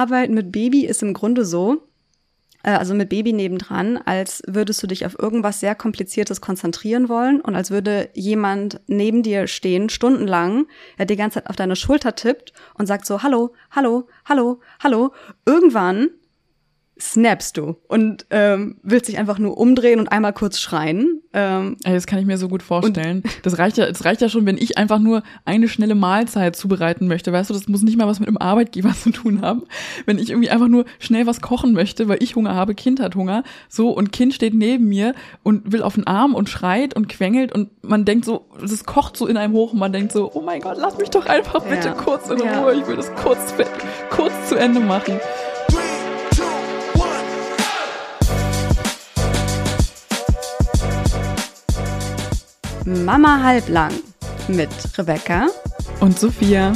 Arbeit mit Baby ist im Grunde so, äh, also mit Baby nebendran, als würdest du dich auf irgendwas sehr Kompliziertes konzentrieren wollen und als würde jemand neben dir stehen, stundenlang, der die ganze Zeit auf deine Schulter tippt und sagt so, hallo, hallo, hallo, hallo. Irgendwann snappst du und ähm, willst dich einfach nur umdrehen und einmal kurz schreien. Ähm, das kann ich mir so gut vorstellen. Das reicht ja, das reicht ja schon, wenn ich einfach nur eine schnelle Mahlzeit zubereiten möchte. Weißt du, das muss nicht mal was mit einem Arbeitgeber zu tun haben. Wenn ich irgendwie einfach nur schnell was kochen möchte, weil ich Hunger habe, Kind hat Hunger, so und Kind steht neben mir und will auf den Arm und schreit und quengelt und man denkt so, das kocht so in einem hoch und man denkt so, oh mein Gott, lass mich doch einfach bitte ja. kurz in Ruhe. Ja. Ich will das kurz, kurz zu Ende machen. Mama halblang mit Rebecca und Sophia.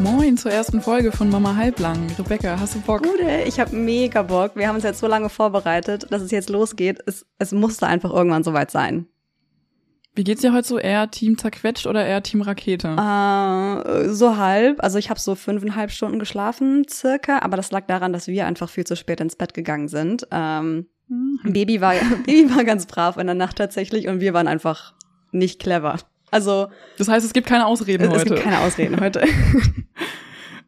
Moin zur ersten Folge von Mama halblang. Rebecca, hast du Bock? Gute, ich habe mega Bock. Wir haben uns jetzt so lange vorbereitet, dass es jetzt losgeht. Es, es musste einfach irgendwann soweit sein. Wie geht's dir heute so? Eher Team zerquetscht oder eher Team Rakete? Äh, so halb. Also ich habe so fünfeinhalb Stunden geschlafen circa, aber das lag daran, dass wir einfach viel zu spät ins Bett gegangen sind. Ähm, mhm. Baby war Baby war ganz brav in der Nacht tatsächlich und wir waren einfach nicht clever. Also das heißt, es gibt keine Ausreden es, heute. Es gibt keine Ausreden heute.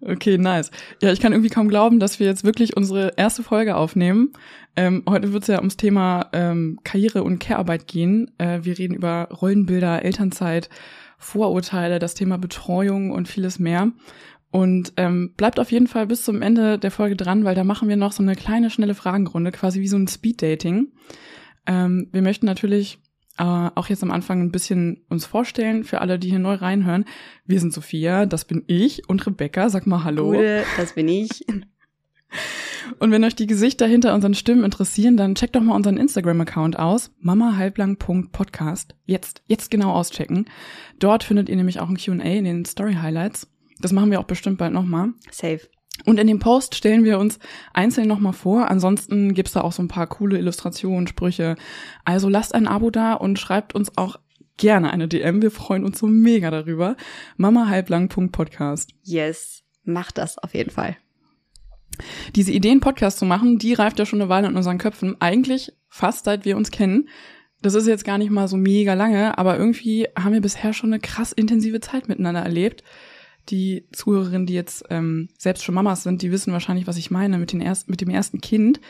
Okay, nice. Ja, ich kann irgendwie kaum glauben, dass wir jetzt wirklich unsere erste Folge aufnehmen. Ähm, heute wird es ja ums Thema ähm, Karriere und Care-Arbeit gehen. Äh, wir reden über Rollenbilder, Elternzeit, Vorurteile, das Thema Betreuung und vieles mehr. Und ähm, bleibt auf jeden Fall bis zum Ende der Folge dran, weil da machen wir noch so eine kleine, schnelle Fragenrunde, quasi wie so ein Speed-Dating. Ähm, wir möchten natürlich äh, auch jetzt am Anfang ein bisschen uns vorstellen für alle, die hier neu reinhören. Wir sind Sophia, das bin ich und Rebecca, sag mal Hallo. Gute, das bin ich. Und wenn euch die Gesichter hinter unseren Stimmen interessieren, dann checkt doch mal unseren Instagram-Account aus, mamahalblang.podcast. Jetzt, jetzt genau auschecken. Dort findet ihr nämlich auch ein Q&A in den Story-Highlights. Das machen wir auch bestimmt bald nochmal. Safe. Und in dem Post stellen wir uns einzeln nochmal vor. Ansonsten gibt's da auch so ein paar coole Illustrationen, Sprüche. Also lasst ein Abo da und schreibt uns auch gerne eine DM. Wir freuen uns so mega darüber. mamahalblang.podcast. Yes, macht das auf jeden Fall. Diese Idee, einen Podcast zu machen, die reift ja schon eine Weile in unseren Köpfen. Eigentlich fast seit wir uns kennen. Das ist jetzt gar nicht mal so mega lange, aber irgendwie haben wir bisher schon eine krass intensive Zeit miteinander erlebt die Zuhörerinnen, die jetzt ähm, selbst schon Mamas sind, die wissen wahrscheinlich, was ich meine. Mit, den erst, mit dem ersten Kind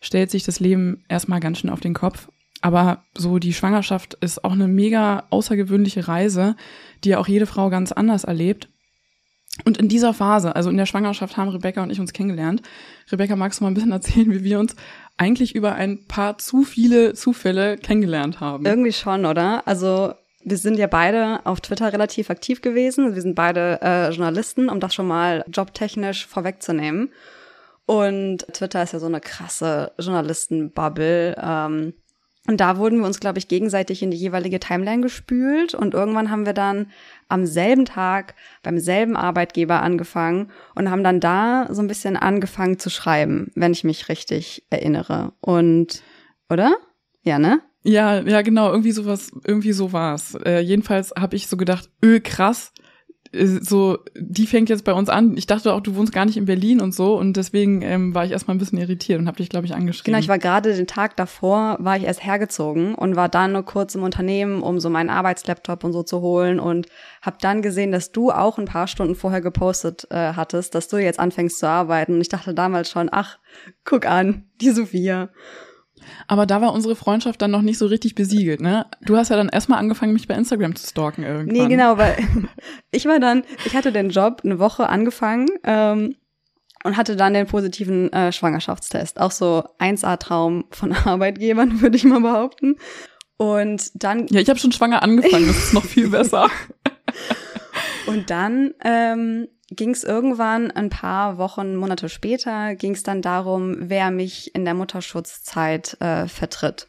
stellt sich das Leben erstmal ganz schön auf den Kopf. Aber so die Schwangerschaft ist auch eine mega außergewöhnliche Reise, die ja auch jede Frau ganz anders erlebt. Und in dieser Phase, also in der Schwangerschaft, haben Rebecca und ich uns kennengelernt. Rebecca, magst du mal ein bisschen erzählen, wie wir uns eigentlich über ein paar zu viele Zufälle kennengelernt haben? Irgendwie schon, oder? Also wir sind ja beide auf Twitter relativ aktiv gewesen. Wir sind beide äh, Journalisten, um das schon mal jobtechnisch vorwegzunehmen. Und Twitter ist ja so eine krasse Journalistenbubble. Ähm, und da wurden wir uns, glaube ich, gegenseitig in die jeweilige Timeline gespült. Und irgendwann haben wir dann am selben Tag beim selben Arbeitgeber angefangen und haben dann da so ein bisschen angefangen zu schreiben, wenn ich mich richtig erinnere. Und, oder? Ja, ne? Ja, ja, genau, irgendwie sowas, irgendwie so war's. Äh, jedenfalls habe ich so gedacht, öh, krass, äh, so, die fängt jetzt bei uns an. Ich dachte auch, du wohnst gar nicht in Berlin und so und deswegen ähm, war ich erstmal ein bisschen irritiert und habe dich, glaube ich, angeschrieben. Genau, ich war gerade den Tag davor, war ich erst hergezogen und war dann nur kurz im Unternehmen, um so meinen Arbeitslaptop und so zu holen und habe dann gesehen, dass du auch ein paar Stunden vorher gepostet äh, hattest, dass du jetzt anfängst zu arbeiten und ich dachte damals schon, ach, guck an, die Sophia. Aber da war unsere Freundschaft dann noch nicht so richtig besiegelt, ne? Du hast ja dann erstmal angefangen, mich bei Instagram zu stalken irgendwann. Nee, genau, weil ich war dann, ich hatte den Job eine Woche angefangen ähm, und hatte dann den positiven äh, Schwangerschaftstest. Auch so 1A-Traum von Arbeitgebern, würde ich mal behaupten. Und dann. Ja, ich habe schon schwanger angefangen, das ist noch viel besser. und dann ähm, ging es irgendwann ein paar Wochen, Monate später, ging es dann darum, wer mich in der Mutterschutzzeit äh, vertritt.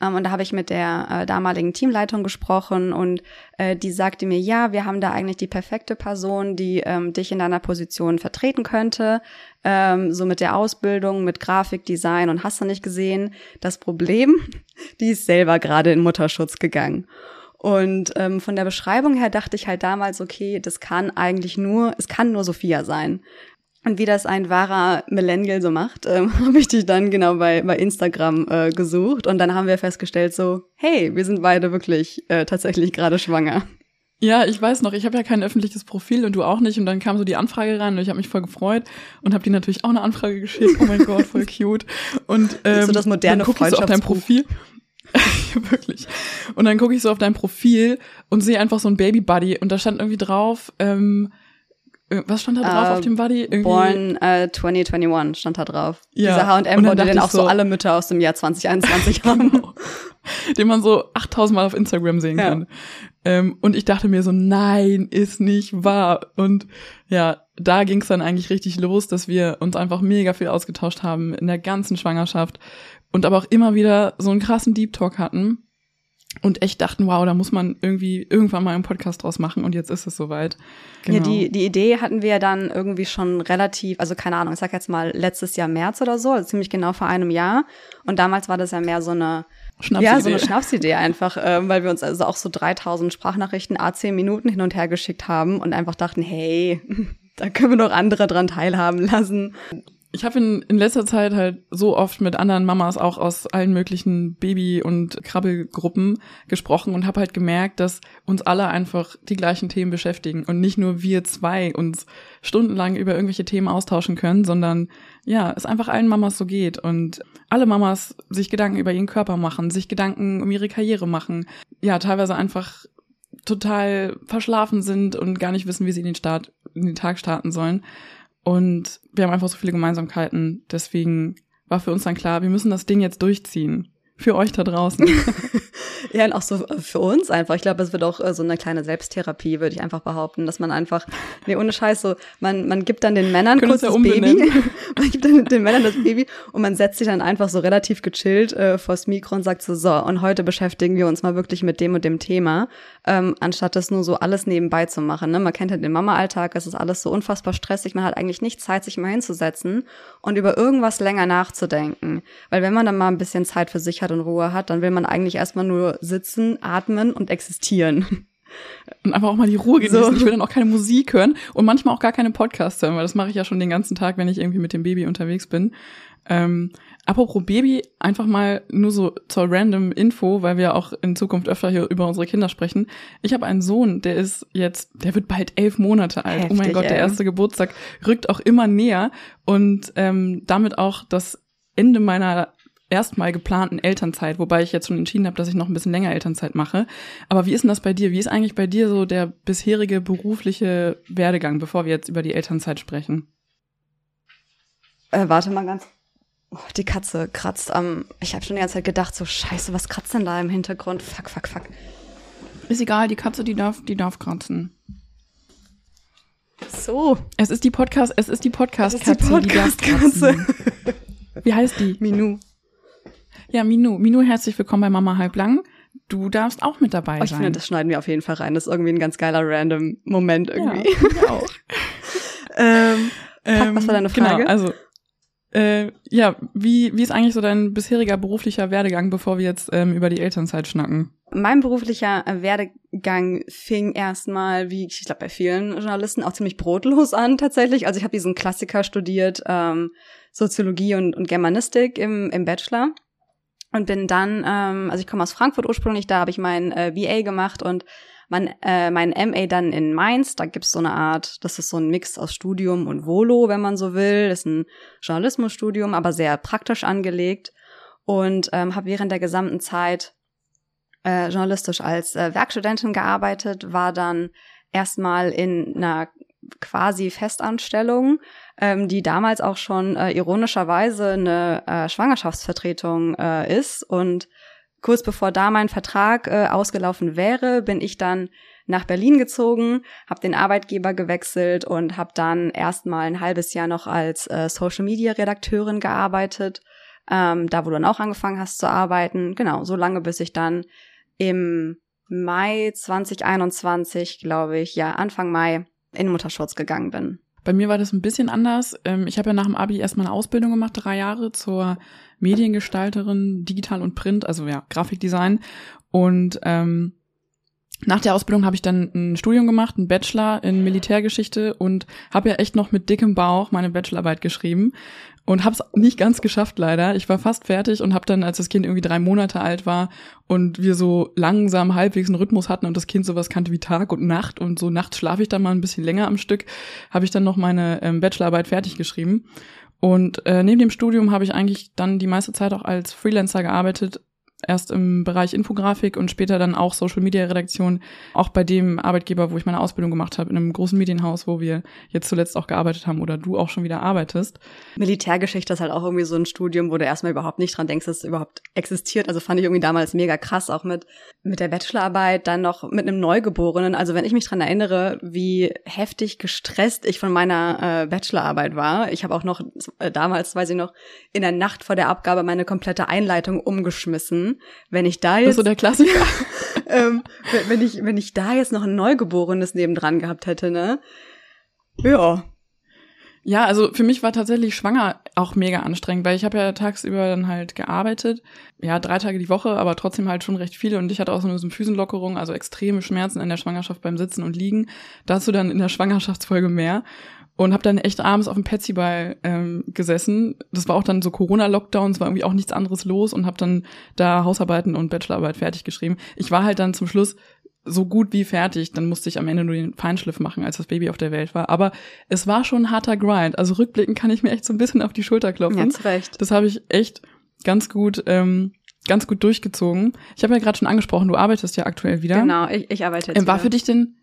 Ähm, und da habe ich mit der äh, damaligen Teamleitung gesprochen und äh, die sagte mir, ja, wir haben da eigentlich die perfekte Person, die ähm, dich in deiner Position vertreten könnte. Ähm, so mit der Ausbildung, mit Grafikdesign und hast du nicht gesehen. Das Problem, die ist selber gerade in Mutterschutz gegangen. Und ähm, von der Beschreibung her dachte ich halt damals, okay, das kann eigentlich nur, es kann nur Sophia sein. Und wie das ein wahrer Millennial so macht, ähm, habe ich dich dann genau bei, bei Instagram äh, gesucht und dann haben wir festgestellt so, hey, wir sind beide wirklich äh, tatsächlich gerade schwanger. Ja, ich weiß noch, ich habe ja kein öffentliches Profil und du auch nicht. Und dann kam so die Anfrage rein und ich habe mich voll gefreut und habe dir natürlich auch eine Anfrage geschickt. Oh mein Gott, voll cute. Und ähm, so das moderne dann guck ich so auf dein Profil. wirklich. Und dann gucke ich so auf dein Profil und sehe einfach so ein Baby Buddy und da stand irgendwie drauf, ähm, äh, was stand da drauf uh, auf dem Buddy? Irgendwie Born uh, 2021 stand da drauf. Ja. Dieser H&M-Body, den auch so, alle Mütter aus dem Jahr 2021 haben. Genau. den man so 8000 Mal auf Instagram sehen ja. kann. Ähm, und ich dachte mir so, nein, ist nicht wahr. Und ja, da ging es dann eigentlich richtig los, dass wir uns einfach mega viel ausgetauscht haben in der ganzen Schwangerschaft und aber auch immer wieder so einen krassen Deep Talk hatten und echt dachten, wow, da muss man irgendwie irgendwann mal einen Podcast draus machen und jetzt ist es soweit. Genau. Ja, die, die Idee hatten wir ja dann irgendwie schon relativ, also keine Ahnung, ich sag jetzt mal letztes Jahr März oder so, also ziemlich genau vor einem Jahr. Und damals war das ja mehr so eine ja, so eine Schnapsidee einfach, äh, weil wir uns also auch so 3000 Sprachnachrichten a 10 Minuten hin und her geschickt haben und einfach dachten, hey, da können wir noch andere dran teilhaben lassen ich habe in, in letzter Zeit halt so oft mit anderen Mamas auch aus allen möglichen Baby- und Krabbelgruppen gesprochen und habe halt gemerkt, dass uns alle einfach die gleichen Themen beschäftigen und nicht nur wir zwei uns stundenlang über irgendwelche Themen austauschen können, sondern ja, es einfach allen Mamas so geht und alle Mamas sich Gedanken über ihren Körper machen, sich Gedanken um ihre Karriere machen, ja, teilweise einfach total verschlafen sind und gar nicht wissen, wie sie in den Start, in den Tag starten sollen. Und wir haben einfach so viele Gemeinsamkeiten. Deswegen war für uns dann klar, wir müssen das Ding jetzt durchziehen für euch da draußen. ja, und auch so äh, für uns einfach. Ich glaube, es wird auch äh, so eine kleine Selbsttherapie, würde ich einfach behaupten, dass man einfach, nee, ohne Scheiß, so, man, man gibt dann den Männern kurz das Baby, man gibt dann den Männern das Baby und man setzt sich dann einfach so relativ gechillt äh, vors Mikro und sagt so, so, und heute beschäftigen wir uns mal wirklich mit dem und dem Thema, ähm, anstatt das nur so alles nebenbei zu machen. Ne? Man kennt ja den Mama-Alltag, es ist alles so unfassbar stressig, man hat eigentlich nicht Zeit, sich mal hinzusetzen und über irgendwas länger nachzudenken. Weil wenn man dann mal ein bisschen Zeit für sich hat und Ruhe hat, dann will man eigentlich erstmal nur sitzen, atmen und existieren. Und einfach auch mal die Ruhe genießen. So. Ich will dann auch keine Musik hören und manchmal auch gar keine Podcasts hören, weil das mache ich ja schon den ganzen Tag, wenn ich irgendwie mit dem Baby unterwegs bin. Ähm, apropos Baby, einfach mal nur so zur random Info, weil wir auch in Zukunft öfter hier über unsere Kinder sprechen. Ich habe einen Sohn, der ist jetzt, der wird bald elf Monate alt. Heftig, oh mein Gott, der erste Geburtstag rückt auch immer näher und ähm, damit auch das Ende meiner erstmal geplanten Elternzeit, wobei ich jetzt schon entschieden habe, dass ich noch ein bisschen länger Elternzeit mache. Aber wie ist denn das bei dir? Wie ist eigentlich bei dir so der bisherige berufliche Werdegang, bevor wir jetzt über die Elternzeit sprechen? Äh, warte mal ganz. Oh, die Katze kratzt am. Ich habe schon die ganze Zeit gedacht, so Scheiße, was kratzt denn da im Hintergrund? Fuck, fuck, fuck. Ist egal, die Katze, die darf, die darf kratzen. So. Es ist die Podcast, es ist die Podcast-Katze, die, Podcast die darf kratzen. Wie heißt die? Minu. Ja, Minu, Minu, herzlich willkommen bei Mama Halblang. Du darfst auch mit dabei oh, ich sein. Ich finde, das schneiden wir auf jeden Fall rein. Das ist irgendwie ein ganz geiler random Moment irgendwie. Ja, ich auch. ähm, fuck, was war deine genau, Frage? Genau, also äh, ja, wie, wie ist eigentlich so dein bisheriger beruflicher Werdegang, bevor wir jetzt ähm, über die Elternzeit schnacken? Mein beruflicher Werdegang fing erstmal, wie ich glaube bei vielen Journalisten, auch ziemlich brotlos an tatsächlich. Also ich habe diesen Klassiker studiert, ähm, Soziologie und, und Germanistik im, im Bachelor und bin dann, ähm, also ich komme aus Frankfurt ursprünglich, da habe ich mein äh, VA gemacht und mein, äh, mein MA dann in Mainz. Da gibt's so eine Art, das ist so ein Mix aus Studium und Volo, wenn man so will. Das ist ein Journalismusstudium, aber sehr praktisch angelegt. Und ähm, habe während der gesamten Zeit äh, journalistisch als äh, Werkstudentin gearbeitet, war dann erstmal in einer quasi Festanstellung, ähm, die damals auch schon äh, ironischerweise eine äh, Schwangerschaftsvertretung äh, ist. Und kurz bevor da mein Vertrag äh, ausgelaufen wäre, bin ich dann nach Berlin gezogen, habe den Arbeitgeber gewechselt und habe dann erstmal ein halbes Jahr noch als äh, Social Media Redakteurin gearbeitet ähm, da wo du dann auch angefangen hast zu arbeiten. Genau, so lange, bis ich dann im Mai 2021, glaube ich, ja, Anfang Mai in Mutterschutz gegangen bin. Bei mir war das ein bisschen anders. Ähm, ich habe ja nach dem Abi erstmal eine Ausbildung gemacht, drei Jahre zur Mediengestalterin, Digital und Print, also ja, Grafikdesign. Und ähm, nach der Ausbildung habe ich dann ein Studium gemacht, ein Bachelor in Militärgeschichte und habe ja echt noch mit dickem Bauch meine Bachelorarbeit geschrieben und habe es nicht ganz geschafft leider. Ich war fast fertig und habe dann, als das Kind irgendwie drei Monate alt war und wir so langsam halbwegs einen Rhythmus hatten und das Kind sowas kannte wie Tag und Nacht und so nachts schlafe ich dann mal ein bisschen länger am Stück, habe ich dann noch meine ähm, Bachelorarbeit fertig geschrieben. Und äh, neben dem Studium habe ich eigentlich dann die meiste Zeit auch als Freelancer gearbeitet, erst im Bereich Infografik und später dann auch Social Media Redaktion, auch bei dem Arbeitgeber, wo ich meine Ausbildung gemacht habe, in einem großen Medienhaus, wo wir jetzt zuletzt auch gearbeitet haben oder du auch schon wieder arbeitest. Militärgeschichte ist halt auch irgendwie so ein Studium, wo du erstmal überhaupt nicht dran denkst, dass es überhaupt existiert. Also fand ich irgendwie damals mega krass, auch mit, mit der Bachelorarbeit, dann noch mit einem Neugeborenen. Also wenn ich mich dran erinnere, wie heftig gestresst ich von meiner äh, Bachelorarbeit war. Ich habe auch noch äh, damals, weiß ich noch, in der Nacht vor der Abgabe meine komplette Einleitung umgeschmissen wenn ich da jetzt. Das ist so der Klassiker. ähm, wenn, ich, wenn ich da jetzt noch ein Neugeborenes nebendran gehabt hätte, ne? Ja. Ja, also für mich war tatsächlich schwanger auch mega anstrengend, weil ich habe ja tagsüber dann halt gearbeitet, ja, drei Tage die Woche, aber trotzdem halt schon recht viel und ich hatte auch so eine Füßenlockerung, also extreme Schmerzen in der Schwangerschaft beim Sitzen und Liegen. Dazu dann in der Schwangerschaftsfolge mehr und habe dann echt abends auf dem Petsyball ähm, gesessen. Das war auch dann so Corona-Lockdown, es war irgendwie auch nichts anderes los und habe dann da Hausarbeiten und Bachelorarbeit fertig geschrieben. Ich war halt dann zum Schluss so gut wie fertig. Dann musste ich am Ende nur den Feinschliff machen, als das Baby auf der Welt war. Aber es war schon ein harter Grind. Also rückblickend kann ich mir echt so ein bisschen auf die Schulter klopfen. Ja, recht. Das habe ich echt ganz gut ähm, ganz gut durchgezogen. Ich habe ja gerade schon angesprochen, du arbeitest ja aktuell wieder. Genau, ich, ich arbeite jetzt ähm, War wieder. für dich denn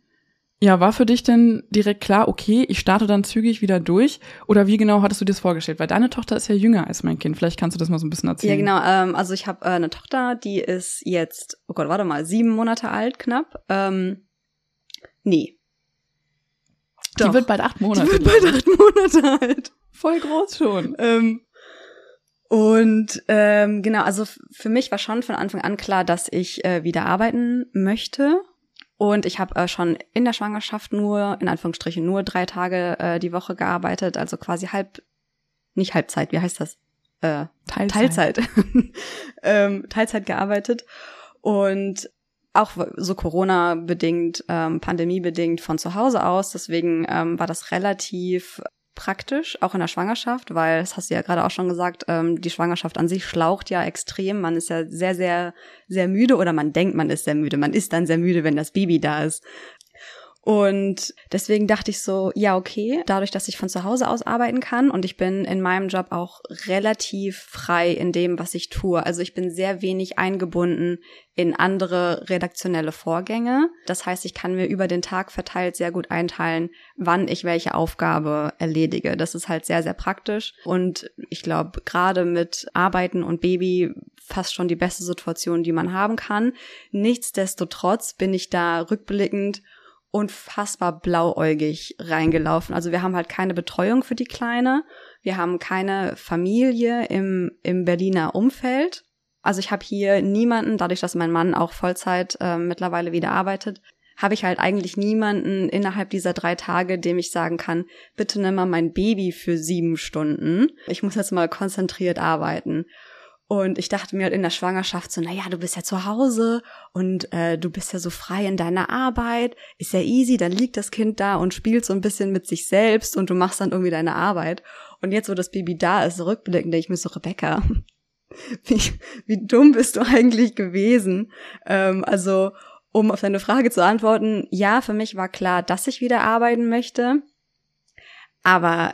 ja, war für dich denn direkt klar, okay, ich starte dann zügig wieder durch? Oder wie genau hattest du dir das vorgestellt? Weil deine Tochter ist ja jünger als mein Kind. Vielleicht kannst du das mal so ein bisschen erzählen. Ja, genau. Ähm, also ich habe äh, eine Tochter, die ist jetzt, oh Gott, warte mal, sieben Monate alt knapp. Ähm, nee. Doch. Die wird bald acht Monate. Die wird bald acht Monate alt. Voll groß schon. Ähm, und ähm, genau, also für mich war schon von Anfang an klar, dass ich äh, wieder arbeiten möchte und ich habe äh, schon in der Schwangerschaft nur, in Anführungsstrichen, nur drei Tage äh, die Woche gearbeitet, also quasi halb, nicht Halbzeit, wie heißt das? Äh, Teilzeit. Teilzeit, ähm, Teilzeit gearbeitet. Und auch so Corona-bedingt, ähm, Pandemie-bedingt von zu Hause aus. Deswegen ähm, war das relativ praktisch, auch in der Schwangerschaft, weil, das hast du ja gerade auch schon gesagt, ähm, die Schwangerschaft an sich schlaucht ja extrem. Man ist ja sehr, sehr, sehr müde oder man denkt, man ist sehr müde. Man ist dann sehr müde, wenn das Baby da ist. Und deswegen dachte ich so, ja, okay, dadurch, dass ich von zu Hause aus arbeiten kann und ich bin in meinem Job auch relativ frei in dem, was ich tue. Also ich bin sehr wenig eingebunden in andere redaktionelle Vorgänge. Das heißt, ich kann mir über den Tag verteilt sehr gut einteilen, wann ich welche Aufgabe erledige. Das ist halt sehr, sehr praktisch. Und ich glaube, gerade mit Arbeiten und Baby fast schon die beste Situation, die man haben kann. Nichtsdestotrotz bin ich da rückblickend unfassbar blauäugig reingelaufen. Also wir haben halt keine Betreuung für die Kleine. Wir haben keine Familie im, im Berliner Umfeld. Also ich habe hier niemanden, dadurch, dass mein Mann auch Vollzeit äh, mittlerweile wieder arbeitet, habe ich halt eigentlich niemanden innerhalb dieser drei Tage, dem ich sagen kann, bitte nimm mal mein Baby für sieben Stunden. Ich muss jetzt mal konzentriert arbeiten. Und ich dachte mir halt in der Schwangerschaft so, naja, du bist ja zu Hause und äh, du bist ja so frei in deiner Arbeit, ist ja easy, dann liegt das Kind da und spielt so ein bisschen mit sich selbst und du machst dann irgendwie deine Arbeit. Und jetzt, wo das Baby da ist, rückblickend, ich mir so, Rebecca, wie, wie dumm bist du eigentlich gewesen? Ähm, also, um auf deine Frage zu antworten, ja, für mich war klar, dass ich wieder arbeiten möchte. Aber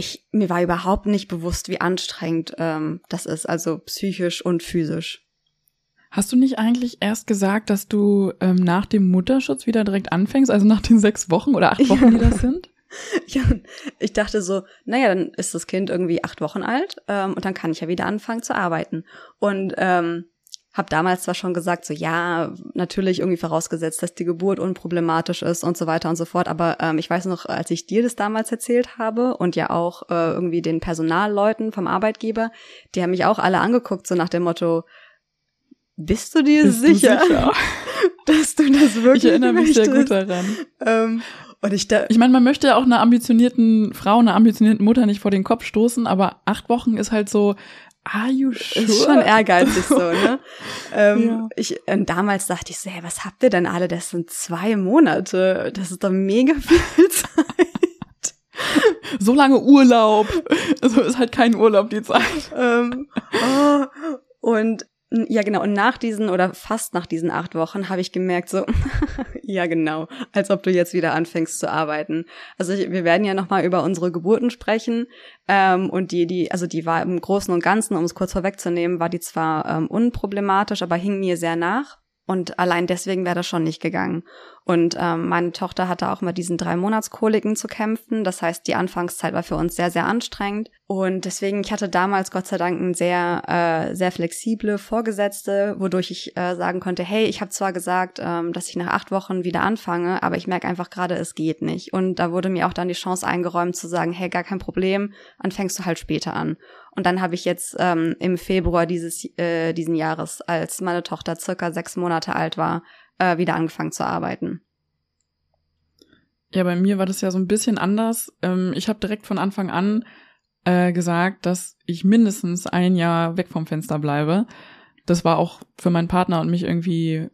ich, mir war überhaupt nicht bewusst, wie anstrengend ähm, das ist, also psychisch und physisch. Hast du nicht eigentlich erst gesagt, dass du ähm, nach dem Mutterschutz wieder direkt anfängst, also nach den sechs Wochen oder acht Wochen, ja. die das sind? ja, ich dachte so, naja, dann ist das Kind irgendwie acht Wochen alt ähm, und dann kann ich ja wieder anfangen zu arbeiten. Und ähm, habe damals zwar schon gesagt, so ja, natürlich irgendwie vorausgesetzt, dass die Geburt unproblematisch ist und so weiter und so fort, aber ähm, ich weiß noch, als ich dir das damals erzählt habe und ja auch äh, irgendwie den Personalleuten vom Arbeitgeber, die haben mich auch alle angeguckt, so nach dem Motto, bist du dir Bist sicher, Du sicher? dass du das wirklich Ich erinnere mich sehr gut daran. Ähm, und ich da, Ich meine, man möchte ja auch einer ambitionierten Frau, einer ambitionierten Mutter nicht vor den Kopf stoßen, aber acht Wochen ist halt so, are you sure? ist schon ehrgeizig so, ne? Ähm, Ja. ich, und damals dachte ich so, hey, was habt ihr denn alle? Das sind zwei Monate. Das ist doch mega viel Zeit. So lange Urlaub. So ist halt kein Urlaub die Zeit. ähm, oh, und ja, genau. Und nach diesen oder fast nach diesen acht Wochen habe ich gemerkt, so, ja, genau, als ob du jetzt wieder anfängst zu arbeiten. Also ich, wir werden ja nochmal über unsere Geburten sprechen. Ähm, und die, die, also die war im Großen und Ganzen, um es kurz vorwegzunehmen, war die zwar ähm, unproblematisch, aber hing mir sehr nach. Und allein deswegen wäre das schon nicht gegangen. Und ähm, meine Tochter hatte auch mit diesen drei Monatskoliken zu kämpfen. Das heißt, die Anfangszeit war für uns sehr, sehr anstrengend. Und deswegen, ich hatte damals Gott sei Dank eine sehr, äh, sehr flexible Vorgesetzte, wodurch ich äh, sagen konnte, hey, ich habe zwar gesagt, ähm, dass ich nach acht Wochen wieder anfange, aber ich merke einfach gerade, es geht nicht. Und da wurde mir auch dann die Chance eingeräumt zu sagen, hey, gar kein Problem, dann fängst du halt später an. Und dann habe ich jetzt ähm, im Februar dieses äh, diesen Jahres, als meine Tochter circa sechs Monate alt war, äh, wieder angefangen zu arbeiten. Ja, bei mir war das ja so ein bisschen anders. Ähm, ich habe direkt von Anfang an äh, gesagt, dass ich mindestens ein Jahr weg vom Fenster bleibe. Das war auch für meinen Partner und mich irgendwie,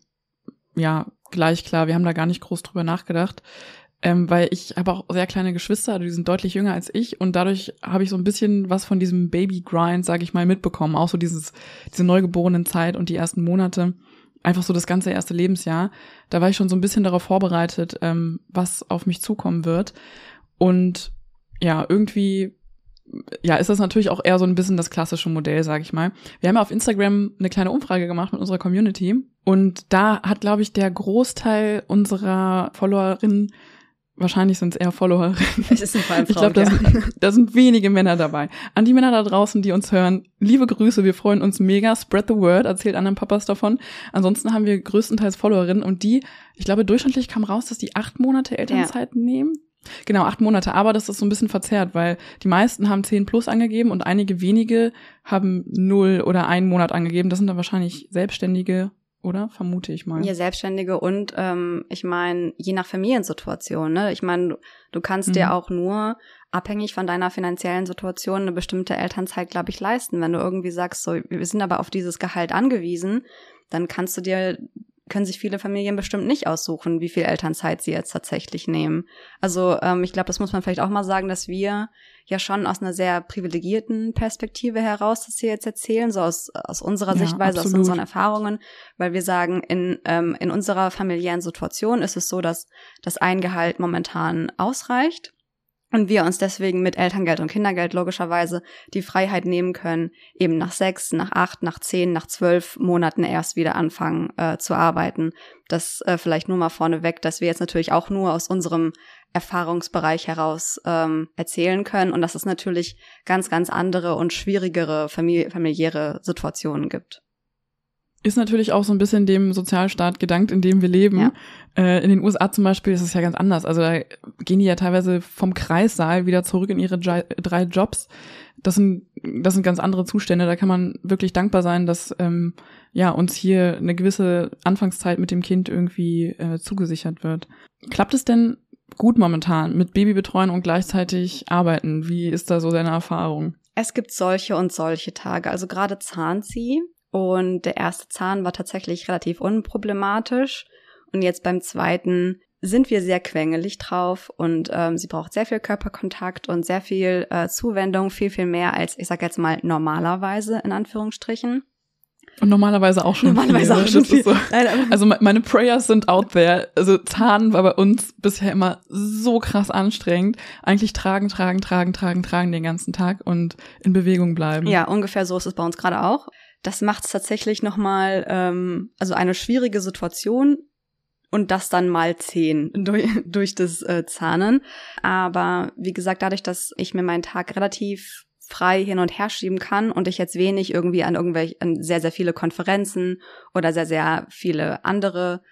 ja, gleich klar. Wir haben da gar nicht groß drüber nachgedacht. Ähm, weil ich habe auch sehr kleine Geschwister, die sind deutlich jünger als ich und dadurch habe ich so ein bisschen was von diesem Baby-Grind, sage ich mal, mitbekommen. Auch so dieses, diese neugeborenen Zeit und die ersten Monate einfach so das ganze erste Lebensjahr. Da war ich schon so ein bisschen darauf vorbereitet, ähm, was auf mich zukommen wird. Und ja, irgendwie, ja, ist das natürlich auch eher so ein bisschen das klassische Modell, sag ich mal. Wir haben ja auf Instagram eine kleine Umfrage gemacht mit unserer Community. Und da hat, glaube ich, der Großteil unserer Followerinnen Wahrscheinlich sind es eher Followerinnen. Es ist ein Fall Ich glaube, da, sind- da sind wenige Männer dabei. An die Männer da draußen, die uns hören, liebe Grüße, wir freuen uns mega. Spread the word, erzählt anderen Papas davon. Ansonsten haben wir größtenteils Followerinnen und die, ich glaube, durchschnittlich kam raus, dass die acht Monate Elternzeit nehmen. Genau, acht Monate, aber das ist so ein bisschen verzerrt, weil die meisten haben zehn plus angegeben und einige wenige haben null oder einen Monat angegeben. Das sind dann wahrscheinlich Selbstständige, oder? Vermute ich mal. Ja, Selbstständige und ähm, ich meine, je nach Familiensituation, ne? Ich meine, du, du kannst dir Mhm. auch nur abhängig von deiner finanziellen Situation eine bestimmte Elternzeit, glaube ich, leisten. Wenn du irgendwie sagst, so, wir sind aber auf dieses Gehalt angewiesen, dann kannst du dir können sich viele Familien bestimmt nicht aussuchen, wie viel Elternzeit sie jetzt tatsächlich nehmen. Also ähm, ich glaube, das muss man vielleicht auch mal sagen, dass wir ja schon aus einer sehr privilegierten Perspektive heraus das hier jetzt erzählen, so aus, aus unserer Ja, Sichtweise, aus absolut. unseren Erfahrungen, weil wir sagen, in, ähm, in unserer familiären Situation ist es so, dass das ein Gehalt momentan ausreicht und wir uns deswegen mit Elterngeld und Kindergeld logischerweise die Freiheit nehmen können, eben nach sechs, nach acht, nach zehn, nach zwölf Monaten erst wieder anfangen äh, zu arbeiten. Das äh, vielleicht nur mal vorneweg, dass wir jetzt natürlich auch nur aus unserem Erfahrungsbereich heraus ähm, erzählen können und dass es natürlich ganz, ganz andere und schwierigere famili familiäre Situationen gibt. Ist natürlich auch so ein bisschen dem Sozialstaat gedankt, in dem wir leben. Ja. Äh, in den USA zum Beispiel ist es ja ganz anders. Also da gehen die ja teilweise vom Kreissaal wieder zurück in ihre drei Jobs. Das sind, das sind ganz andere Zustände. Da kann man wirklich dankbar sein, dass ähm, ja uns hier eine gewisse Anfangszeit mit dem Kind irgendwie äh, zugesichert wird. Klappt es denn gut momentan mit Babybetreuen und gleichzeitig arbeiten? Wie ist da so deine Erfahrung? Es gibt solche und solche Tage. Also gerade Zahnzieh und der erste Zahn war tatsächlich relativ unproblematisch. Und jetzt beim zweiten sind wir sehr quengelig drauf und ähm, sie braucht sehr viel Körperkontakt und sehr viel äh, Zuwendung, viel, viel mehr als, ich sag jetzt mal, normalerweise in Anführungsstrichen. Und normalerweise auch schon Normalerweise viel, ne? auch schon Das viel. So, Also me- meine Prayers sind out there. Also Zahn war bei uns bisher immer so krass anstrengend. Eigentlich tragen, tragen, tragen, tragen, tragen den ganzen Tag und in Bewegung bleiben. Ja, ungefähr so ist es bei uns gerade auch. Das macht es tatsächlich nochmal, ähm, also eine schwierige Situation und das dann mal zehn durch, durch das äh, Zahnen. Aber wie gesagt, dadurch, dass ich mir meinen Tag relativ frei hin und her schieben kann und ich jetzt wenig irgendwie an irgendwelche, an sehr, sehr viele Konferenzen oder sehr, sehr viele andere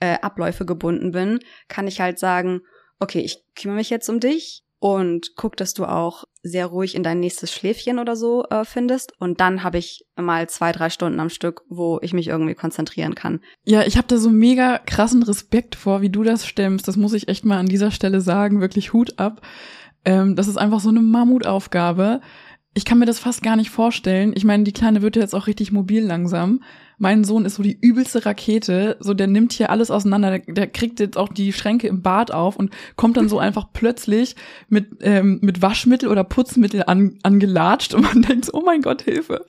äh, Abläufe gebunden bin, kann ich halt sagen, okay, ich kümmere mich jetzt um dich und guck, dass du auch sehr ruhig in dein nächstes Schläfchen oder so äh, findest. Und dann habe ich mal zwei, drei Stunden am Stück, wo ich mich irgendwie konzentrieren kann. Ja, ich habe da so mega krassen Respekt vor, wie du das stemmst. Das muss ich echt mal an dieser Stelle sagen. Wirklich Hut ab. Ähm, das ist einfach so eine Mammutaufgabe. Ich kann mir das fast gar nicht vorstellen. Ich meine, die Kleine wird ja jetzt auch richtig mobil langsam mein Sohn ist so die übelste Rakete, so der nimmt hier alles auseinander, der, der kriegt jetzt auch die Schränke im Bad auf und kommt dann so einfach plötzlich mit, ähm, mit Waschmittel oder Putzmittel an, angelatscht und man denkt, oh mein Gott, Hilfe.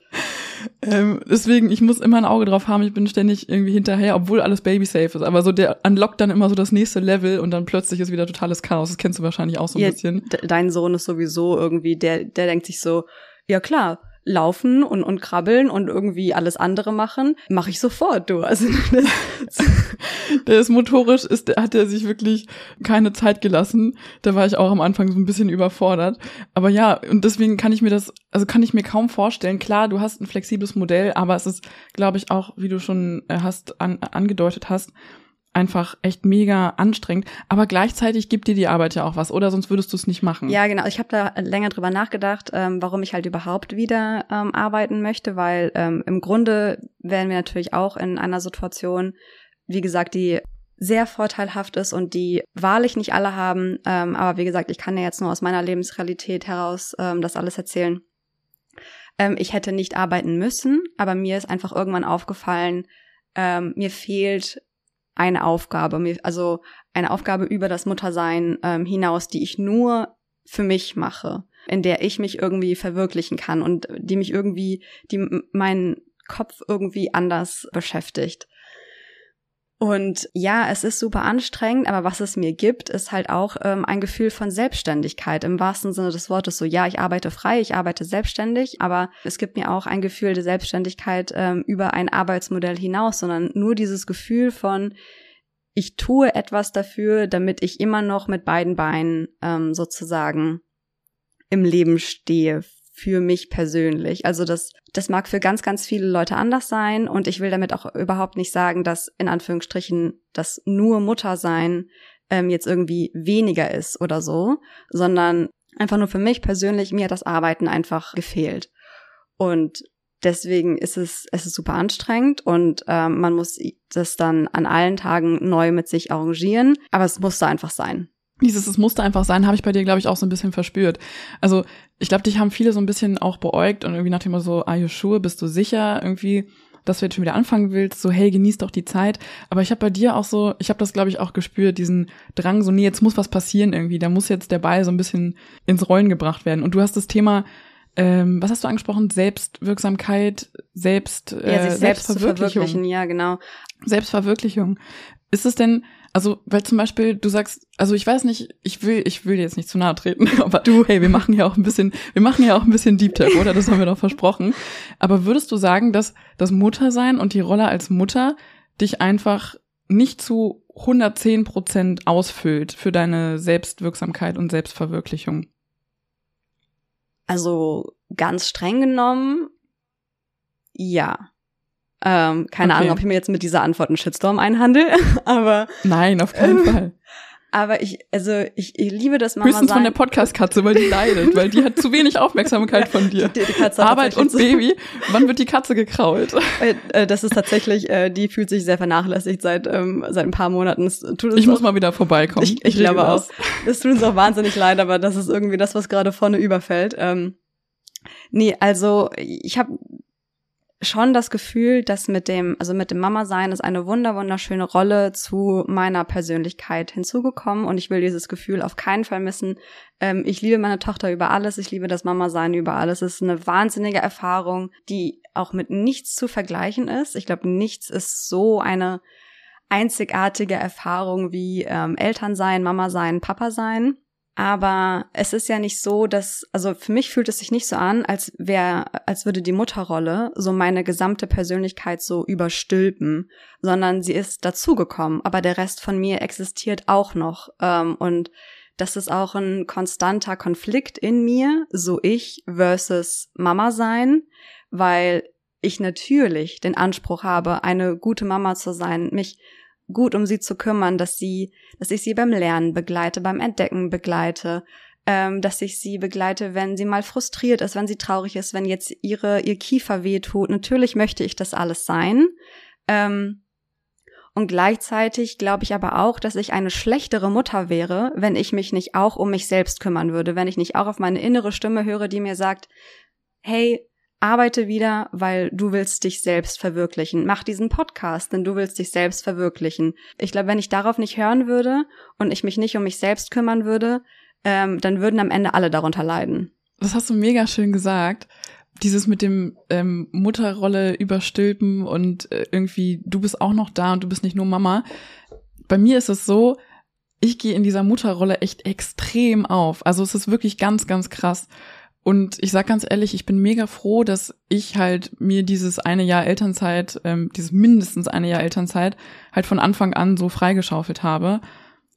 Ähm, deswegen, ich muss immer ein Auge drauf haben, ich bin ständig irgendwie hinterher, obwohl alles baby-safe ist, aber so der unlockt dann immer so das nächste Level und dann plötzlich ist wieder totales Chaos. Das kennst du wahrscheinlich auch so ein ja, bisschen. Dein Sohn ist sowieso irgendwie, der, der denkt sich so, ja klar, laufen und, und krabbeln und irgendwie alles andere machen, mache ich sofort, du. Also der ist motorisch, ist, hat er sich wirklich keine Zeit gelassen. Da war ich auch am Anfang so ein bisschen überfordert. Aber ja, und deswegen kann ich mir das, also kann ich mir kaum vorstellen. Klar, du hast ein flexibles Modell, aber es ist, glaube ich, auch, wie du schon äh, hast, an, angedeutet hast, einfach echt mega anstrengend. Aber gleichzeitig gibt dir die Arbeit ja auch was, oder? Sonst würdest du es nicht machen. Ja, genau. Ich habe da länger drüber nachgedacht, ähm, warum ich halt überhaupt wieder ähm, arbeiten möchte, weil ähm, im Grunde wären wir natürlich auch in einer Situation, wie gesagt, die sehr vorteilhaft ist und die wahrlich nicht alle haben. Ähm, aber wie gesagt, ich kann ja jetzt nur aus meiner Lebensrealität heraus ähm, das alles erzählen. Ähm, ich hätte nicht arbeiten müssen, aber mir ist einfach irgendwann aufgefallen, ähm, mir fehlt eine Aufgabe, also eine Aufgabe über das Muttersein ähm, hinaus, die ich nur für mich mache, in der ich mich irgendwie verwirklichen kann und die mich irgendwie, die meinen Kopf irgendwie anders beschäftigt. Und ja, es ist super anstrengend, aber was es mir gibt, ist halt auch ähm, ein Gefühl von Selbstständigkeit im wahrsten Sinne des Wortes. So, ja, ich arbeite frei, ich arbeite selbstständig, aber es gibt mir auch ein Gefühl der Selbstständigkeit ähm, über ein Arbeitsmodell hinaus, sondern nur dieses Gefühl von, ich tue etwas dafür, damit ich immer noch mit beiden Beinen ähm, sozusagen im Leben stehe für mich persönlich. Also das, das mag für ganz, ganz viele Leute anders sein und ich will damit auch überhaupt nicht sagen, dass in Anführungsstrichen das nur Muttersein ähm, jetzt irgendwie weniger ist oder so, sondern einfach nur für mich persönlich, mir hat das Arbeiten einfach gefehlt. Und deswegen ist es, es ist super anstrengend und ähm, man muss das dann an allen Tagen neu mit sich arrangieren, aber es musste einfach sein. Dieses, es musste einfach sein, habe ich bei dir, glaube ich, auch so ein bisschen verspürt. Also ich glaube, dich haben viele so ein bisschen auch beäugt und irgendwie nach dem so, are you sure, bist du sicher irgendwie, dass du jetzt schon wieder anfangen willst, so hey, genieß doch die Zeit. Aber ich habe bei dir auch so, ich habe das, glaube ich, auch gespürt, diesen Drang, so nee, jetzt muss was passieren irgendwie, da muss jetzt der Ball so ein bisschen ins Rollen gebracht werden. Und du hast das Thema ähm, was hast du angesprochen? Selbstwirksamkeit, Selbst, äh, ja, sich selbst Selbstverwirklichung. ja, genau. Selbstverwirklichung. Ist es denn, also, weil zum Beispiel du sagst, also ich weiß nicht, ich will, ich will dir jetzt nicht zu nahe treten, aber du, hey, wir machen ja auch ein bisschen, wir machen ja auch ein bisschen Deep Tap, oder? Das haben wir doch versprochen. Aber würdest du sagen, dass das Muttersein und die Rolle als Mutter dich einfach nicht zu 110 Prozent ausfüllt für deine Selbstwirksamkeit und Selbstverwirklichung? Also ganz streng genommen, ja. Ähm, keine okay. Ahnung, ob ich mir jetzt mit dieser Antwort einen Shitstorm einhandel, aber. Nein, auf keinen ähm, Fall. Aber ich, also ich, ich liebe das Mama Höchstens von der Podcast-Katze, weil die leidet, weil die hat zu wenig Aufmerksamkeit von dir. Die, die Katze Arbeit und so. Baby. Wann wird die Katze gekrault? Äh, äh, das ist tatsächlich, äh, die fühlt sich sehr vernachlässigt seit ähm, seit ein paar Monaten. Es tut uns ich muss mal wieder vorbeikommen. Ich, ich, ich glaube auch. Das tut uns auch wahnsinnig leid, aber das ist irgendwie das, was gerade vorne überfällt. Ähm, nee, also ich habe schon das Gefühl, dass mit dem, also mit dem Mama-Sein ist eine wunder wunderschöne Rolle zu meiner Persönlichkeit hinzugekommen und ich will dieses Gefühl auf keinen Fall missen. Ähm, ich liebe meine Tochter über alles, ich liebe das Mama-Sein über alles. Es ist eine wahnsinnige Erfahrung, die auch mit nichts zu vergleichen ist. Ich glaube, nichts ist so eine einzigartige Erfahrung wie ähm, Elternsein, Mama sein, Papa sein. Aber es ist ja nicht so, dass, also für mich fühlt es sich nicht so an, als wäre, als würde die Mutterrolle so meine gesamte Persönlichkeit so überstülpen, sondern sie ist dazugekommen, aber der Rest von mir existiert auch noch. Ähm, und das ist auch ein konstanter Konflikt in mir, so ich versus Mama sein, weil ich natürlich den Anspruch habe, eine gute Mama zu sein, mich gut um sie zu kümmern, dass sie, dass ich sie beim Lernen begleite, beim Entdecken begleite, ähm, dass ich sie begleite, wenn sie mal frustriert ist, wenn sie traurig ist, wenn jetzt ihre ihr Kiefer wehtut. Natürlich möchte ich das alles sein. Ähm, und gleichzeitig glaube ich aber auch, dass ich eine schlechtere Mutter wäre, wenn ich mich nicht auch um mich selbst kümmern würde, wenn ich nicht auch auf meine innere Stimme höre, die mir sagt, hey, arbeite wieder, weil du willst dich selbst verwirklichen. Mach diesen Podcast, denn du willst dich selbst verwirklichen. Ich glaube, wenn ich darauf nicht hören würde und ich mich nicht um mich selbst kümmern würde, ähm, dann würden am Ende alle darunter leiden. Das hast du mega schön gesagt. Dieses mit dem ähm, Mutterrolle überstülpen und äh, irgendwie, du bist auch noch da und du bist nicht nur Mama. Bei mir ist es so, ich gehe in dieser Mutterrolle echt extrem auf. Also es ist wirklich ganz, ganz krass. Und ich sag ganz ehrlich, ich bin mega froh, dass ich halt mir dieses eine Jahr Elternzeit, ähm, dieses mindestens eine Jahr Elternzeit, halt von Anfang an so freigeschaufelt habe.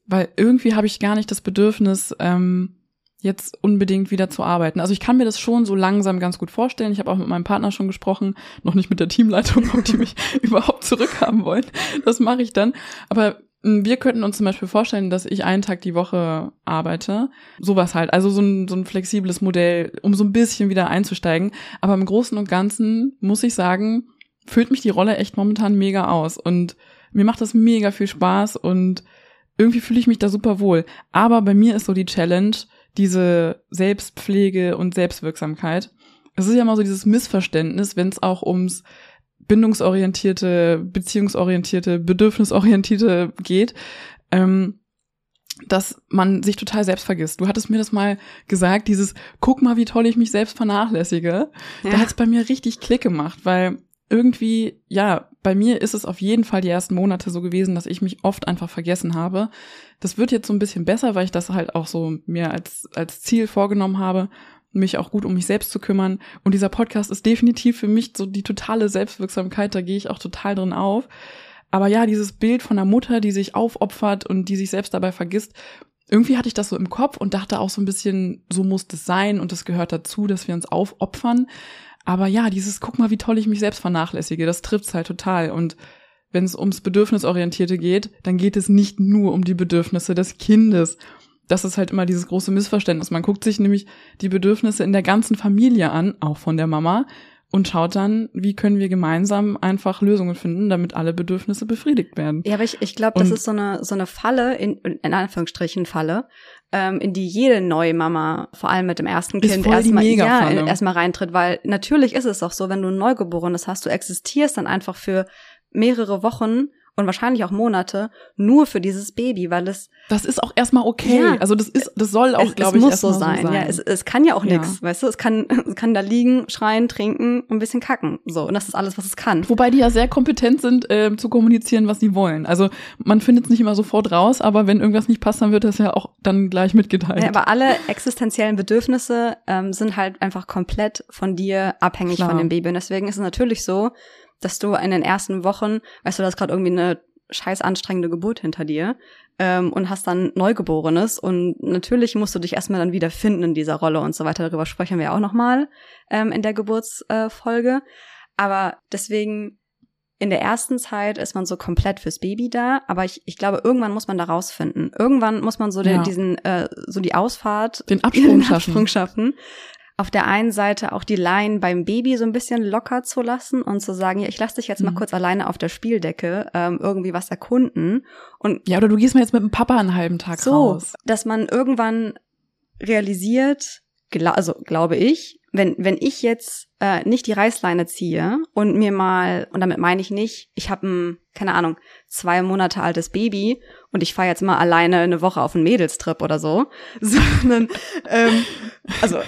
Weil irgendwie habe ich gar nicht das Bedürfnis, ähm, jetzt unbedingt wieder zu arbeiten. Also ich kann mir das schon so langsam ganz gut vorstellen. Ich habe auch mit meinem Partner schon gesprochen, noch nicht mit der Teamleitung, ob die mich überhaupt zurückhaben wollen. Das mache ich dann. Aber wir könnten uns zum Beispiel vorstellen, dass ich einen Tag die Woche arbeite. Sowas halt. Also so ein, so ein flexibles Modell, um so ein bisschen wieder einzusteigen. Aber im Großen und Ganzen muss ich sagen, füllt mich die Rolle echt momentan mega aus. Und mir macht das mega viel Spaß und irgendwie fühle ich mich da super wohl. Aber bei mir ist so die Challenge, diese Selbstpflege und Selbstwirksamkeit. Es ist ja mal so dieses Missverständnis, wenn es auch ums bindungsorientierte, beziehungsorientierte, bedürfnisorientierte geht, ähm, dass man sich total selbst vergisst. Du hattest mir das mal gesagt, dieses guck mal, wie toll ich mich selbst vernachlässige. Ja. Da hat es bei mir richtig Klick gemacht, weil irgendwie, ja, bei mir ist es auf jeden Fall die ersten Monate so gewesen, dass ich mich oft einfach vergessen habe. Das wird jetzt so ein bisschen besser, weil ich das halt auch so mir als, als Ziel vorgenommen habe mich auch gut um mich selbst zu kümmern. Und dieser Podcast ist definitiv für mich so die totale Selbstwirksamkeit, da gehe ich auch total drin auf. Aber ja, dieses Bild von einer Mutter, die sich aufopfert und die sich selbst dabei vergisst, irgendwie hatte ich das so im Kopf und dachte auch so ein bisschen, so muss das sein und das gehört dazu, dass wir uns aufopfern. Aber ja, dieses, guck mal, wie toll ich mich selbst vernachlässige, das trifft's halt total. Und wenn es ums Bedürfnisorientierte geht, dann geht es nicht nur um die Bedürfnisse des Kindes das ist halt immer dieses große Missverständnis. Man guckt sich nämlich die Bedürfnisse in der ganzen Familie an, auch von der Mama, und schaut dann, wie können wir gemeinsam einfach Lösungen finden, damit alle Bedürfnisse befriedigt werden. Ja, aber ich, ich glaube, das ist so eine, so eine Falle, in, in Anführungsstrichen Falle, ähm, in die jede neue Mama, vor allem mit dem ersten Kind, erstmal ja, erstmal reintritt, weil natürlich ist es auch so, wenn du ein Neugeborenes hast, du existierst dann einfach für mehrere Wochen und wahrscheinlich auch Monate nur für dieses Baby, weil es das ist auch erstmal okay. Ja, also das ist das soll auch glaube ich muss so sein. so sein. Ja, es, es kann ja auch ja. nichts, weißt du? Es kann es kann da liegen, schreien, trinken ein bisschen kacken, so und das ist alles, was es kann. Wobei die ja sehr kompetent sind äh, zu kommunizieren, was sie wollen. Also man findet es nicht immer sofort raus, aber wenn irgendwas nicht passt, dann wird das ja auch dann gleich mitgeteilt. Ja, aber alle existenziellen Bedürfnisse ähm, sind halt einfach komplett von dir abhängig Klar. von dem Baby und deswegen ist es natürlich so, dass du in den ersten Wochen, weißt du, du hast gerade irgendwie eine scheiß anstrengende Geburt hinter dir ähm, und hast dann Neugeborenes und natürlich musst du dich erstmal dann wieder finden in dieser Rolle und so weiter. Darüber sprechen wir auch nochmal ähm, in der Geburtsfolge. Äh, Aber deswegen in der ersten Zeit ist man so komplett fürs Baby da, aber ich, ich glaube, irgendwann muss man da rausfinden. Irgendwann muss man so den, ja. diesen, äh, so die Ausfahrt, den Absprung, den Absprung schaffen. schaffen auf der einen Seite auch die Line beim Baby so ein bisschen locker zu lassen und zu sagen, ja, ich lasse dich jetzt mal mhm. kurz alleine auf der Spieldecke ähm, irgendwie was erkunden. Und ja, oder du gehst mal jetzt mit dem Papa einen halben Tag so, raus. dass man irgendwann realisiert, gla also glaube ich, wenn wenn ich jetzt äh, nicht die Reißleine ziehe und mir mal und damit meine ich nicht, ich habe ein keine Ahnung zwei Monate altes Baby und ich fahre jetzt mal alleine eine Woche auf einen Mädelstrip oder so, sondern ähm, also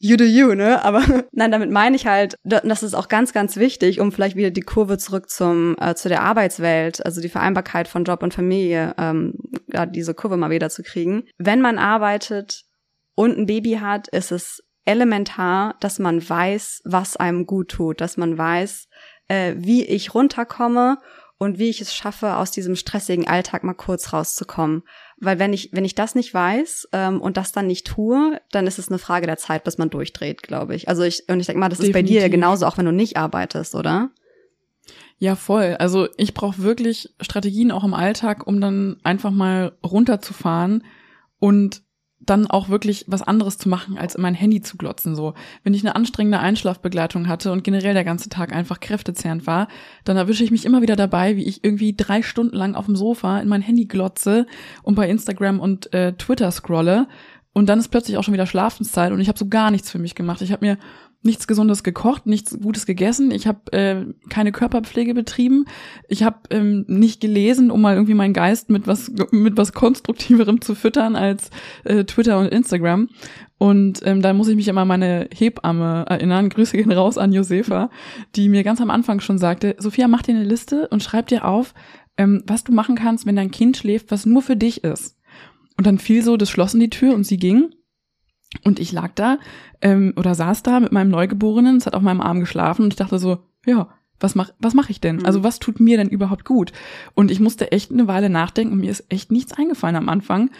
you do you, ne? Aber nein, damit meine ich halt, das ist auch ganz, ganz wichtig, um vielleicht wieder die Kurve zurück zum äh, zu der Arbeitswelt, also die Vereinbarkeit von Job und Familie, ähm, ja, diese Kurve mal wieder zu kriegen. Wenn man arbeitet und ein Baby hat, ist es elementar, dass man weiß, was einem gut tut, dass man weiß, äh, wie ich runterkomme und wie ich es schaffe, aus diesem stressigen Alltag mal kurz rauszukommen. Weil wenn ich, wenn ich das nicht weiß ähm, und das dann nicht tue, dann ist es eine Frage der Zeit, bis man durchdreht, glaube ich. Also ich, und ich denke mal, das Definitiv. ist bei dir genauso, auch wenn du nicht arbeitest, oder? Ja, voll. Also ich brauche wirklich Strategien auch im Alltag, um dann einfach mal runterzufahren und dann auch wirklich was anderes zu machen, als in mein Handy zu glotzen. So, wenn ich eine anstrengende Einschlafbegleitung hatte und generell der ganze Tag einfach kräftezehrend war, dann erwische ich mich immer wieder dabei, wie ich irgendwie drei Stunden lang auf dem Sofa in mein Handy glotze und bei Instagram und äh, Twitter scrolle. Und dann ist plötzlich auch schon wieder Schlafenszeit und ich habe so gar nichts für mich gemacht. Ich habe mir nichts Gesundes gekocht, nichts Gutes gegessen. Ich habe äh, keine Körperpflege betrieben. Ich habe ähm, nicht gelesen, um mal irgendwie meinen Geist mit was mit was konstruktiverem zu füttern als äh, Twitter und Instagram. Und ähm, da muss ich mich immer an meine Hebamme erinnern. Grüße gehen raus an Josefa, die mir ganz am Anfang schon sagte: Sophia, mach dir eine Liste und schreib dir auf, ähm, was du machen kannst, wenn dein Kind schläft, was nur für dich ist. Und dann fiel so das Schloss in die Tür und sie ging. Und ich lag da ähm, oder saß da mit meinem Neugeborenen, es hat auf meinem Arm geschlafen und ich dachte so, ja, was mach, was mache ich denn? Mhm. Also was tut mir denn überhaupt gut? Und ich musste echt eine Weile nachdenken und mir ist echt nichts eingefallen am Anfang.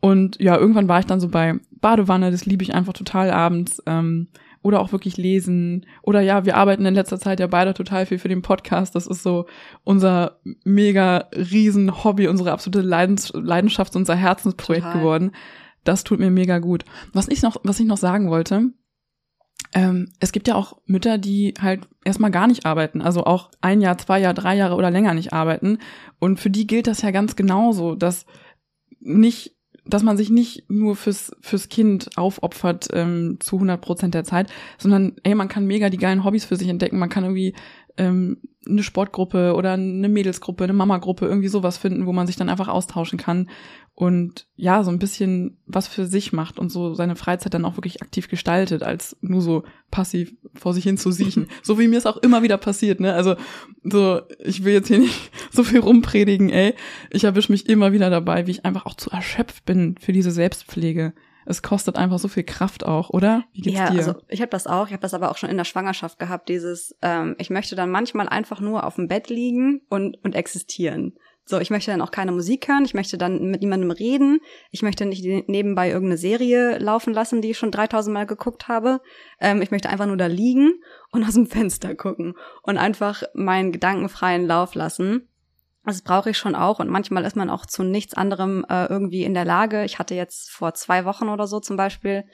Und ja, irgendwann war ich dann so bei Badewanne, das liebe ich einfach total abends. Ähm, oder auch wirklich lesen. Oder ja, wir arbeiten in letzter Zeit ja beide total viel für den Podcast. Das ist so unser mega riesen Hobby, unsere absolute Leidens Leidenschaft, unser Herzensprojekt total. geworden. Das tut mir mega gut. Was ich noch, was ich noch sagen wollte, ähm, es gibt ja auch Mütter, die halt erstmal gar nicht arbeiten, also auch ein Jahr, zwei Jahre, drei Jahre oder länger nicht arbeiten. Und für die gilt das ja ganz genauso, dass nicht, dass man sich nicht nur fürs fürs Kind aufopfert ähm, zu 100 Prozent der Zeit, sondern ey, man kann mega die geilen Hobbys für sich entdecken. Man kann irgendwie ähm, eine Sportgruppe oder eine Mädelsgruppe, eine Mamagruppe, irgendwie sowas finden, wo man sich dann einfach austauschen kann und ja, so ein bisschen was für sich macht und so seine Freizeit dann auch wirklich aktiv gestaltet, als nur so passiv vor sich hin zu siechen. so wie mir es auch immer wieder passiert, ne? Also so, ich will jetzt hier nicht so viel rumpredigen, ey. Ich erwische mich immer wieder dabei, wie ich einfach auch zu erschöpft bin für diese Selbstpflege. Es kostet einfach so viel Kraft auch, oder? Wie geht's ja, dir? Also ich habe das auch. Ich habe das aber auch schon in der Schwangerschaft gehabt. Dieses, ähm, ich möchte dann manchmal einfach nur auf dem Bett liegen und und existieren. So, ich möchte dann auch keine Musik hören, ich möchte dann mit niemandem reden, ich möchte nicht nebenbei irgendeine Serie laufen lassen, die ich schon 3000 Mal geguckt habe. Ähm, ich möchte einfach nur da liegen und aus dem Fenster gucken und einfach meinen gedankenfreien Lauf lassen. Das brauche ich schon auch und manchmal ist man auch zu nichts anderem äh, irgendwie in der Lage. Ich hatte jetzt vor zwei Wochen oder so zum Beispiel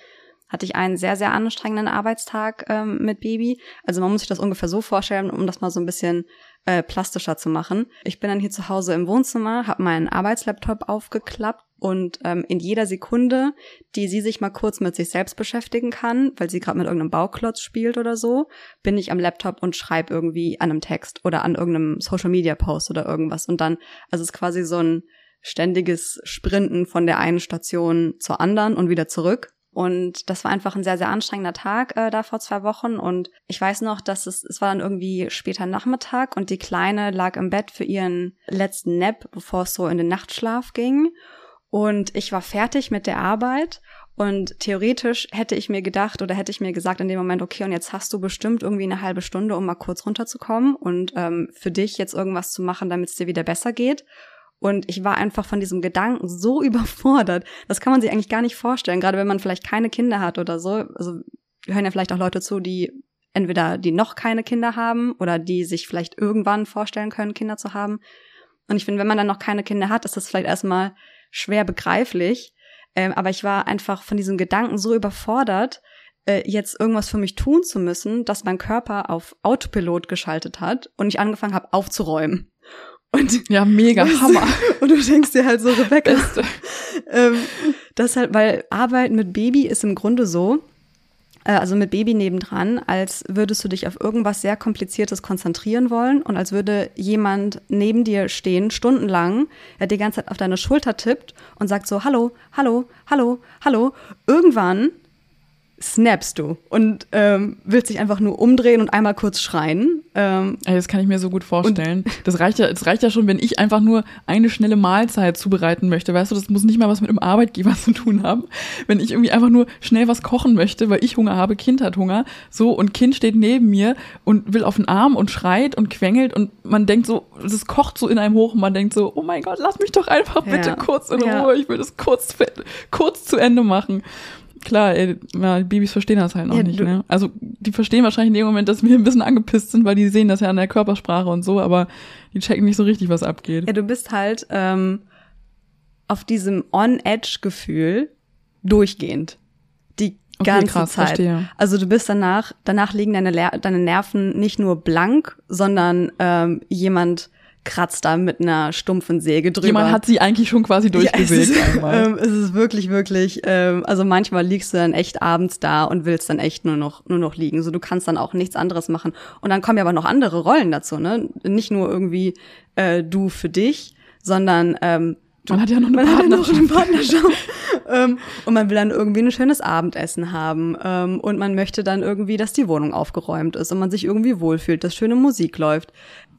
hatte ich einen sehr, sehr anstrengenden Arbeitstag ähm, mit Baby. Also man muss sich das ungefähr so vorstellen, um das mal so ein bisschen äh, plastischer zu machen. Ich bin dann hier zu Hause im Wohnzimmer, habe meinen Arbeitslaptop aufgeklappt und ähm, in jeder Sekunde, die sie sich mal kurz mit sich selbst beschäftigen kann, weil sie gerade mit irgendeinem Bauklotz spielt oder so, bin ich am Laptop und schreibe irgendwie an einem Text oder an irgendeinem Social Media Post oder irgendwas. Und dann, also es ist quasi so ein ständiges Sprinten von der einen Station zur anderen und wieder zurück. Und das war einfach ein sehr, sehr anstrengender Tag äh, da vor zwei Wochen. Und ich weiß noch, dass es, es war dann irgendwie später Nachmittag und die Kleine lag im Bett für ihren letzten Nap, bevor es so in den Nachtschlaf ging. Und ich war fertig mit der Arbeit und theoretisch hätte ich mir gedacht oder hätte ich mir gesagt in dem Moment, okay, und jetzt hast du bestimmt irgendwie eine halbe Stunde, um mal kurz runterzukommen und ähm, für dich jetzt irgendwas zu machen, damit es dir wieder besser geht. Und ich war einfach von diesem Gedanken so überfordert. Das kann man sich eigentlich gar nicht vorstellen, gerade wenn man vielleicht keine Kinder hat oder so. Also hören ja vielleicht auch Leute zu, die entweder die noch keine Kinder haben oder die sich vielleicht irgendwann vorstellen können, Kinder zu haben. Und ich finde, wenn man dann noch keine Kinder hat, ist das vielleicht erstmal schwer begreiflich. Ähm, aber ich war einfach von diesem Gedanken so überfordert, äh, jetzt irgendwas für mich tun zu müssen, dass mein Körper auf Autopilot geschaltet hat und ich angefangen habe aufzuräumen. Und ja, mega weißt, Hammer. Und du denkst dir halt so, Rebecca, ähm, das halt, weil Arbeiten mit Baby ist im Grunde so, also mit Baby nebendran, als würdest du dich auf irgendwas sehr Kompliziertes konzentrieren wollen und als würde jemand neben dir stehen, stundenlang, der die ganze Zeit auf deine Schulter tippt und sagt so, hallo, hallo, hallo, hallo. Irgendwann snappst du und ähm, willst dich einfach nur umdrehen und einmal kurz schreien. Ähm, Ey, das kann ich mir so gut vorstellen. Das reicht ja, das reicht ja schon, wenn ich einfach nur eine schnelle Mahlzeit zubereiten möchte. Weißt du, das muss nicht mal was mit einem Arbeitgeber zu tun haben. Wenn ich irgendwie einfach nur schnell was kochen möchte, weil ich Hunger habe, Kind hat Hunger, so und Kind steht neben mir und will auf den Arm und schreit und quengelt und man denkt so, es kocht so in einem hoch und man denkt so, oh mein Gott, lass mich doch einfach bitte Ja. kurz in Ja. Ruhe. Ich will das kurz, kurz zu Ende machen. Klar, ey, ja, die Babys verstehen das halt noch Ja, nicht, ne? Also die verstehen wahrscheinlich in dem Moment, dass wir ein bisschen angepisst sind, weil die sehen das ja an der Körpersprache und so, aber die checken nicht so richtig, was abgeht. ja, du bist halt ähm, auf diesem On-Edge-Gefühl durchgehend. Die Okay, ganze krass, Zeit. verstehe. Also du bist danach, danach liegen deine, deine Nerven nicht nur blank, sondern ähm, jemand kratzt da mit einer stumpfen Säge drüber. Jemand hat sie eigentlich schon quasi durchgesägt ja, es ist. Ähm, es ist wirklich, wirklich, ähm, also manchmal liegst du dann echt abends da und willst dann echt nur noch, nur noch liegen. So, du kannst dann auch nichts anderes machen. Und dann kommen ja aber noch andere Rollen dazu, ne? Nicht nur irgendwie äh, du für dich, sondern ähm, Man hat ja noch eine man hat ja noch Partnerschaft. eine Partnerschaft. ähm, und man will dann irgendwie ein schönes Abendessen haben. Ähm, und man möchte dann irgendwie, dass die Wohnung aufgeräumt ist und man sich irgendwie wohlfühlt, dass schöne Musik läuft.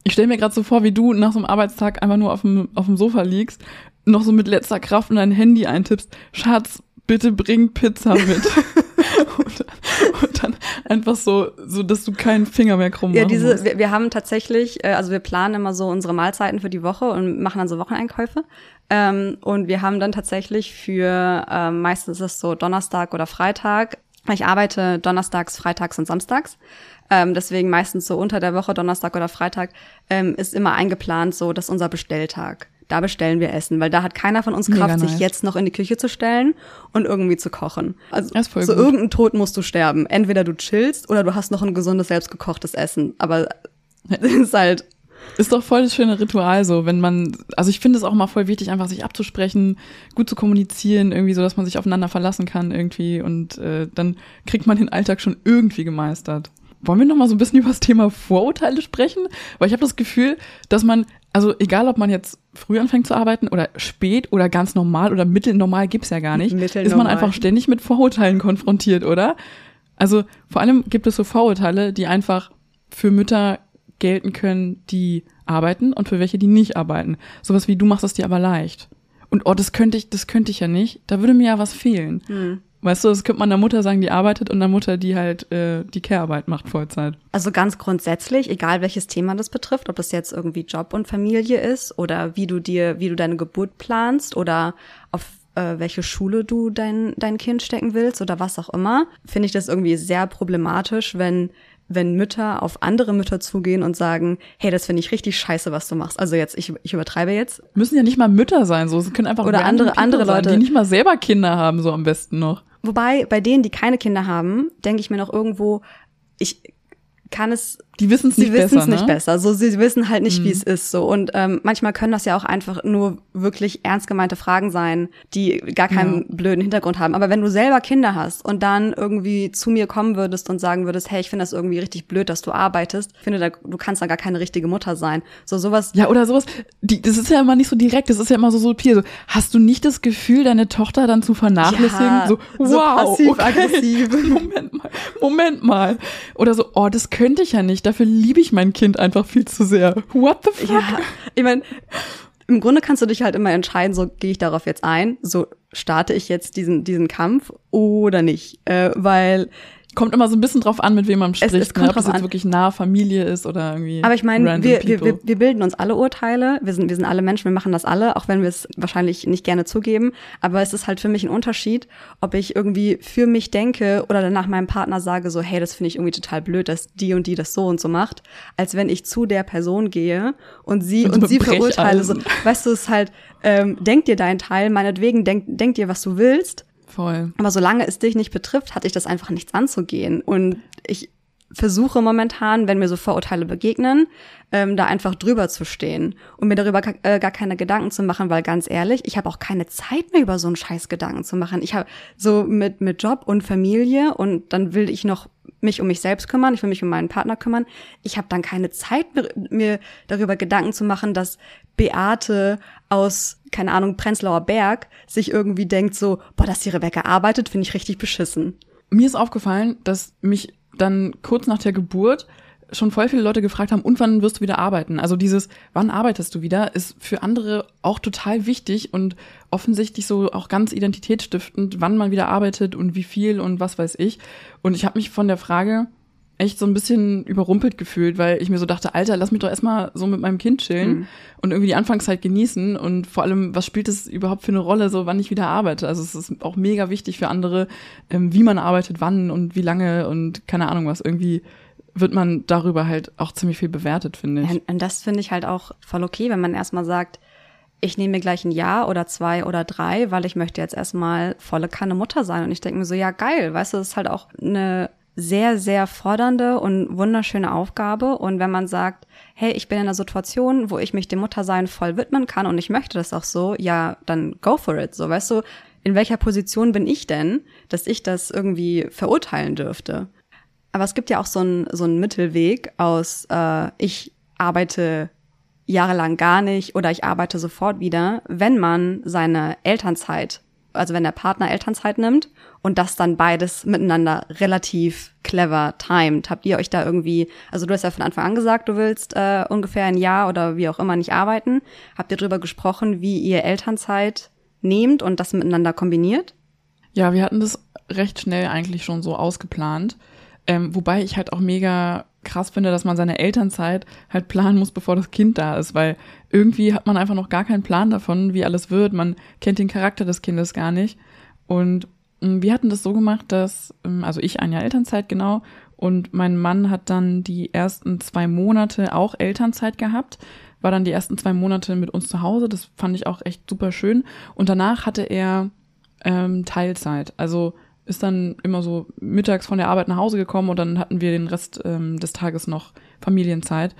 Ich stelle mir gerade so vor, wie du nach so einem Arbeitstag einfach nur auf dem, auf dem Sofa liegst, noch so mit letzter Kraft in dein Handy eintippst, Schatz, bitte bring Pizza mit. und, dann, und dann einfach so, so, dass du keinen Finger mehr krumm Ja, diese, wir, wir haben tatsächlich, äh, also wir planen immer so unsere Mahlzeiten für die Woche und machen dann so Wocheneinkäufe. Ähm, und wir haben dann tatsächlich für, ähm, meistens ist es so Donnerstag oder Freitag. Ich arbeite donnerstags, freitags und samstags. Ähm, deswegen meistens so unter der Woche, Donnerstag oder Freitag, ähm, ist immer eingeplant so, dass unser Bestelltag. Da bestellen wir Essen, weil da hat keiner von uns Kraft, sich nice. jetzt noch in die Küche zu stellen und irgendwie zu kochen. Also so gut. irgendein Tod musst du sterben. Entweder du chillst oder du hast noch ein gesundes, selbstgekochtes Essen. Aber es ist halt, Ist doch voll das schöne Ritual so, wenn man, also ich finde es auch mal voll wichtig, einfach sich abzusprechen, gut zu kommunizieren, irgendwie so, dass man sich aufeinander verlassen kann irgendwie und äh, dann kriegt man den Alltag schon irgendwie gemeistert. Wollen wir noch mal so ein bisschen über das Thema Vorurteile sprechen? Weil ich habe das Gefühl, dass man, also egal ob man jetzt früh anfängt zu arbeiten oder spät oder ganz normal oder mittelnormal gibt's ja gar nicht, ist man einfach ständig mit Vorurteilen konfrontiert, oder? Also vor allem gibt es so Vorurteile, die einfach für Mütter gelten können, die arbeiten und für welche, die nicht arbeiten. Sowas wie du machst es dir aber leicht. Und oh, das könnte ich, das könnte ich ja nicht. Da würde mir ja was fehlen. Hm. Weißt du, das könnte man einer Mutter sagen, die arbeitet und einer Mutter, die halt äh, die Care-Arbeit macht Vollzeit. also ganz grundsätzlich, egal welches Thema das betrifft, ob das jetzt irgendwie Job und Familie ist oder wie du dir, wie du deine Geburt planst oder auf äh, welche Schule du dein, dein Kind stecken willst oder was auch immer, finde ich das irgendwie sehr problematisch, wenn wenn Mütter auf andere Mütter zugehen und sagen, hey, das finde ich richtig scheiße, was du machst. Also jetzt, ich, ich übertreibe jetzt. Müssen ja nicht mal Mütter sein, so. Es können einfach Oder andere- andere sein, Leute. die nicht mal selber Kinder haben, so am besten noch. Wobei, bei denen, die keine Kinder haben, denke ich mir noch irgendwo, ich kann es Die wissen es Sie nicht wissen besser, es nicht ne? besser. So, sie wissen halt nicht, wie Mhm. es ist. So und ähm, manchmal können das ja auch einfach nur wirklich ernst gemeinte Fragen sein, die gar keinen Ja. blöden Hintergrund haben. Aber wenn du selber Kinder hast und dann irgendwie zu mir kommen würdest und sagen würdest, hey, ich finde das irgendwie richtig blöd, dass du arbeitest, ich finde, da, du kannst da gar keine richtige Mutter sein. So sowas. Ja, oder sowas. Die, das ist ja immer nicht so direkt, das ist ja immer so subtil. So, hast du nicht das Gefühl, deine Tochter dann zu vernachlässigen? Ja, so, wow, so passiv-aggressiv. Okay. Moment mal, Moment mal. Oder so, oh, das könnte ich ja nicht. Dafür liebe ich mein Kind einfach viel zu sehr. What the fuck? Ja, ich meine, im Grunde kannst du dich halt immer entscheiden, so gehe ich darauf jetzt ein, so starte ich jetzt diesen, diesen Kampf oder nicht. Äh, weil Kommt immer so ein bisschen drauf an, mit wem man spricht. es kommt ne? Ob das jetzt an. wirklich nahe Familie ist oder irgendwie. Aber ich meine, wir, wir, people. wir, wir bilden uns alle Urteile. Wir sind, wir sind alle Menschen, wir machen das alle, auch wenn wir es wahrscheinlich nicht gerne zugeben. Aber es ist halt für mich ein Unterschied, ob ich irgendwie für mich denke oder danach meinem Partner sage, so, hey, das finde ich irgendwie total blöd, dass die und die das so und so macht, als wenn ich zu der Person gehe und sie Und und, sie verurteile. So, weißt du, es ist halt, ähm, denk dir deinen Teil, meinetwegen, denk, denk dir, was du willst. Voll. Aber solange es dich nicht betrifft, hatte ich das einfach nichts anzugehen. Und ich versuche momentan, wenn mir so Vorurteile begegnen, ähm, da einfach drüber zu stehen und mir darüber ka- äh, gar keine Gedanken zu machen, weil ganz ehrlich, ich habe auch keine Zeit mehr über so einen Scheiß Gedanken zu machen. Ich habe so mit mit Job und Familie und dann will ich noch mich um mich selbst kümmern, ich will mich um meinen Partner kümmern. Ich habe dann keine Zeit mir, mir darüber Gedanken zu machen, dass Beate aus keine Ahnung Prenzlauer Berg sich irgendwie denkt so, boah, dass ihre Wecker arbeitet, finde ich richtig beschissen. mir ist aufgefallen, dass mich dann kurz nach der Geburt schon voll viele Leute gefragt haben, und wann wirst du wieder arbeiten? Also dieses, wann arbeitest du wieder, ist für andere auch total wichtig und offensichtlich so auch ganz identitätsstiftend, wann man wieder arbeitet und wie viel und was weiß ich. Und ich habe mich von der Frage echt so ein bisschen überrumpelt gefühlt, weil ich mir so dachte, Alter, lass mich doch erstmal so mit meinem Kind chillen mhm. und irgendwie die Anfangszeit genießen und vor allem, was spielt es überhaupt für eine Rolle, so wann ich wieder arbeite? Also es ist auch mega wichtig für andere, ähm, wie man arbeitet, wann und wie lange und keine Ahnung was. Irgendwie wird man darüber halt auch ziemlich viel bewertet, finde ich. Ja, und das finde ich halt auch voll okay, wenn man erstmal sagt, ich nehme mir gleich ein Jahr oder zwei oder drei, weil ich möchte jetzt erstmal volle Kanne Mutter sein. Und ich denke mir so, ja, geil, weißt du, das ist halt auch eine sehr, sehr fordernde und wunderschöne Aufgabe. Und wenn man sagt, hey, ich bin in einer Situation, wo ich mich dem Muttersein voll widmen kann und ich möchte das auch so, ja, dann go for it. So, weißt du, in welcher Position bin ich denn, dass ich das irgendwie verurteilen dürfte? Aber es gibt ja auch so einen so einen Mittelweg aus, äh, ich arbeite jahrelang gar nicht oder ich arbeite sofort wieder, wenn man seine Elternzeit, also wenn der Partner Elternzeit nimmt und das dann beides miteinander relativ clever timed. Habt ihr euch da irgendwie, also du hast ja von Anfang an gesagt, du willst äh, ungefähr ein Jahr oder wie auch immer nicht arbeiten. Habt ihr darüber gesprochen, wie ihr Elternzeit nehmt und das miteinander kombiniert? Ja, wir hatten das recht schnell eigentlich schon so ausgeplant. Ähm, wobei ich halt auch mega krass finde, dass man seine Elternzeit halt planen muss, bevor das Kind da ist, weil irgendwie hat man einfach noch gar keinen Plan davon, wie alles wird. Man kennt den Charakter des Kindes gar nicht. Und Mm, wir hatten das so gemacht, dass, ähm, also ich ein Jahr Elternzeit genau und mein Mann hat dann die ersten zwei Monate auch Elternzeit gehabt, war dann die ersten zwei Monate mit uns zu Hause. Das fand ich auch echt super schön. Und danach hatte er ähm, Teilzeit. Also ist dann immer so mittags von der Arbeit nach Hause gekommen und dann hatten wir den Rest ähm, des Tages noch Familienzeit.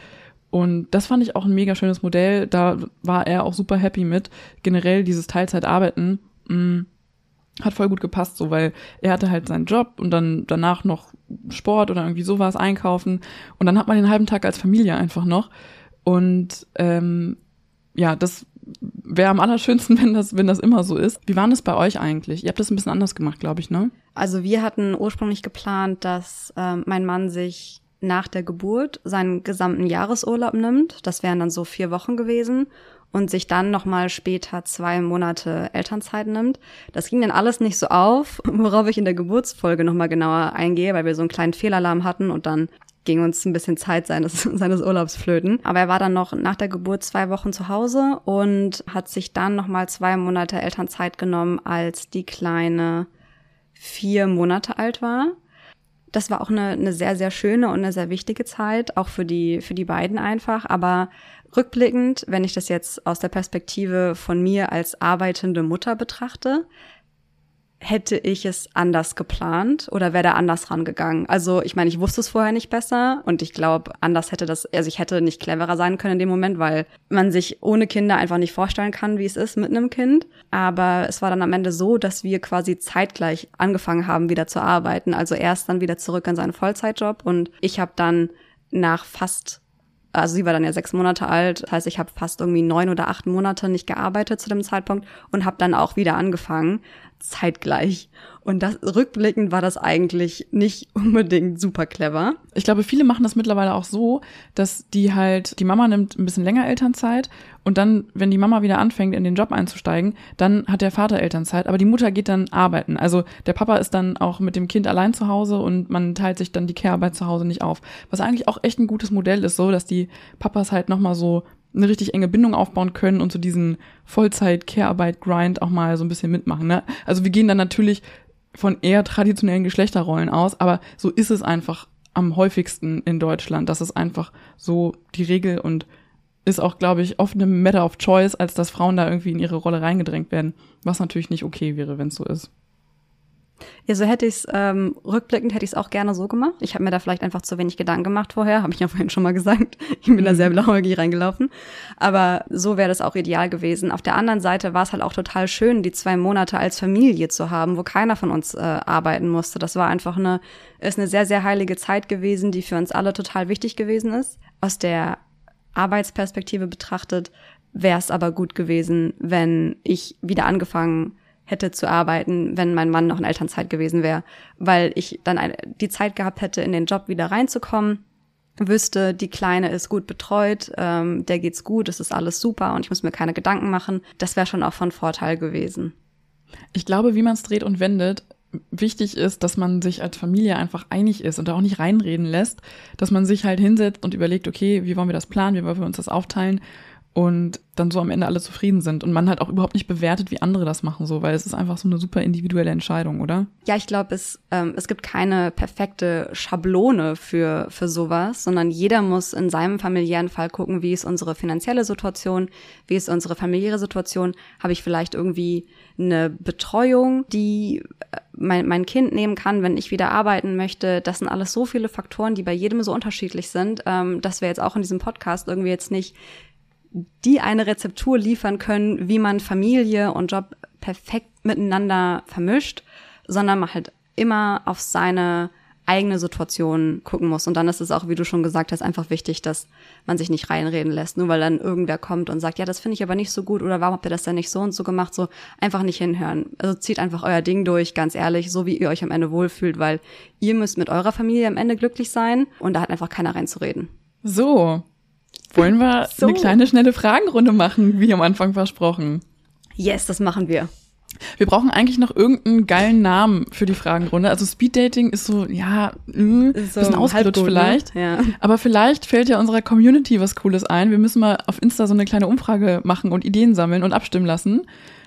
Und das fand ich auch ein mega schönes Modell. Da war er auch super happy mit. Generell dieses Teilzeitarbeiten. Mh, mm, hat voll gut gepasst, so, weil er hatte halt seinen Job und dann danach noch Sport oder irgendwie sowas einkaufen und dann hat man den halben Tag als Familie einfach noch und ähm, ja, das wäre am allerschönsten, wenn das, wenn das immer so ist. Wie war das bei euch eigentlich? Ihr habt das ein bisschen anders gemacht, glaube ich, ne? Also wir hatten ursprünglich geplant, dass ähm, mein Mann sich nach der Geburt seinen gesamten Jahresurlaub nimmt. Das wären dann so vier Wochen gewesen und sich dann nochmal später zwei Monate Elternzeit nimmt. Das ging dann alles nicht so auf, worauf ich in der Geburtsfolge nochmal genauer eingehe, weil wir so einen kleinen Fehlalarm hatten und dann ging uns ein bisschen Zeit seines, seines Urlaubs flöten. Aber er war dann noch nach der Geburt zwei Wochen zu Hause und hat sich dann nochmal zwei Monate Elternzeit genommen, als die Kleine vier Monate alt war. Das war auch eine, eine sehr, sehr schöne und eine sehr wichtige Zeit, auch für die, für die beiden einfach. Aber Rückblickend, wenn ich das jetzt aus der Perspektive von mir als arbeitende Mutter betrachte, hätte ich es anders geplant oder wäre da anders rangegangen. Also ich meine, ich wusste es vorher nicht besser und ich glaube, anders hätte das, also ich hätte nicht cleverer sein können in dem Moment, weil man sich ohne Kinder einfach nicht vorstellen kann, wie es ist mit einem Kind. Aber es war dann am Ende so, dass wir quasi zeitgleich angefangen haben, wieder zu arbeiten. Also erst dann wieder zurück in seinen Vollzeitjob und ich habe dann nach fast also sie war dann ja sechs Monate alt, das heißt, ich habe fast irgendwie neun oder acht Monate nicht gearbeitet zu dem Zeitpunkt und habe dann auch wieder angefangen, zeitgleich. Und das rückblickend war das eigentlich nicht unbedingt super clever. Ich glaube, viele machen das mittlerweile auch so, dass die halt, die Mama nimmt ein bisschen länger Elternzeit und dann, wenn die Mama wieder anfängt, in den Job einzusteigen, dann hat der Vater Elternzeit, aber die Mutter geht dann arbeiten. Also der Papa ist dann auch mit dem Kind allein zu Hause und man teilt sich dann die Care-Arbeit zu Hause nicht auf. Was eigentlich auch echt ein gutes Modell ist, so, dass die Papas halt nochmal so eine richtig enge Bindung aufbauen können und so diesen Vollzeit-Care-Arbeit-Grind auch mal so ein bisschen mitmachen. Ne? Also wir gehen dann natürlich von eher traditionellen Geschlechterrollen aus, aber so ist es einfach am häufigsten in Deutschland. Das ist einfach so die Regel und ist auch, glaube ich, oft eine Matter of Choice, als dass Frauen da irgendwie in ihre Rolle reingedrängt werden, was natürlich nicht okay wäre, wenn es so ist. Ja, so hätte ich es, ähm, rückblickend hätte ich es auch gerne so gemacht. Ich habe mir da vielleicht einfach zu wenig Gedanken gemacht vorher, habe ich ja vorhin schon mal gesagt. Ich bin da sehr mhm. blauäugig reingelaufen. Aber so wäre das auch ideal gewesen. Auf der anderen Seite war es halt auch total schön, die zwei Monate als Familie zu haben, wo keiner von uns äh, arbeiten musste. Das war einfach eine, ist eine sehr, sehr heilige Zeit gewesen, die für uns alle total wichtig gewesen ist. Aus der Arbeitsperspektive betrachtet wäre es aber gut gewesen, wenn ich wieder angefangen hätte zu arbeiten, wenn mein Mann noch in Elternzeit gewesen wäre, weil ich dann eine, die Zeit gehabt hätte, in den Job wieder reinzukommen, wüsste, die Kleine ist gut betreut, ähm, der geht's gut, es ist alles super und ich muss mir keine Gedanken machen. Das wäre schon auch von Vorteil gewesen. Ich glaube, wie man es dreht und wendet, wichtig ist, dass man sich als Familie einfach einig ist und auch nicht reinreden lässt, dass man sich halt hinsetzt und überlegt, okay, wie wollen wir das planen, wie wollen wir uns das aufteilen und dann so am Ende alle zufrieden sind und man halt auch überhaupt nicht bewertet, wie andere das machen, so, weil es ist einfach so eine super individuelle Entscheidung, oder? Ja, ich glaube, es, ähm, es gibt keine perfekte Schablone für, für sowas, sondern jeder muss in seinem familiären Fall gucken, wie ist unsere finanzielle Situation, wie ist unsere familiäre Situation, habe ich vielleicht irgendwie eine Betreuung, die äh, mein, mein Kind nehmen kann, wenn ich wieder arbeiten möchte. Das sind alles so viele Faktoren, die bei jedem so unterschiedlich sind, ähm, dass wir jetzt auch in diesem Podcast irgendwie jetzt nicht die eine Rezeptur liefern können, wie man Familie und Job perfekt miteinander vermischt, sondern man halt immer auf seine eigene Situation gucken muss. Und dann ist es auch, wie du schon gesagt hast, einfach wichtig, dass man sich nicht reinreden lässt, nur weil dann irgendwer kommt und sagt, ja, das finde ich aber nicht so gut oder warum habt ihr das denn nicht so und so gemacht? So einfach nicht hinhören. Also zieht einfach euer Ding durch, ganz ehrlich, so wie ihr euch am Ende wohlfühlt, weil ihr müsst mit eurer Familie am Ende glücklich sein und da hat einfach keiner reinzureden. So, wollen wir so. eine kleine, schnelle Fragenrunde machen, wie am Anfang versprochen? Yes, das machen wir. Wir brauchen eigentlich noch irgendeinen geilen Namen für die Fragenrunde. Also Speeddating ist so, ja, mh, so bisschen ausgelutscht ne? vielleicht. Ne? Ja. Aber vielleicht fällt ja unserer Community was Cooles ein. Wir müssen mal auf Insta so eine kleine Umfrage machen und Ideen sammeln und abstimmen lassen.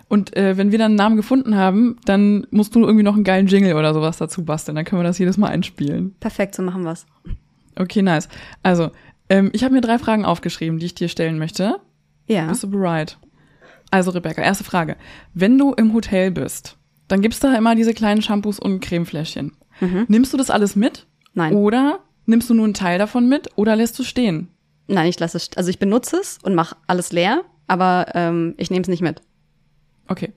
Und äh, wenn wir dann einen Namen gefunden haben, dann musst du irgendwie noch einen geilen Jingle oder sowas dazu basteln. Dann können wir das jedes Mal einspielen. Perfekt, so machen wir's. Okay, nice. Also, ähm, ich habe mir drei Fragen aufgeschrieben, die ich dir stellen möchte. Ja. Bist du bereit? Also, Rebecca, erste Frage. Wenn du im Hotel bist, dann gibt's da immer diese kleinen Shampoos und Cremefläschchen. Mhm. Nimmst du das alles mit? Nein. Oder nimmst du nur einen Teil davon mit oder lässt du stehen? Nein, ich lasse es, also ich benutze es und mache alles leer, aber ähm, ich nehme es nicht mit. Okay.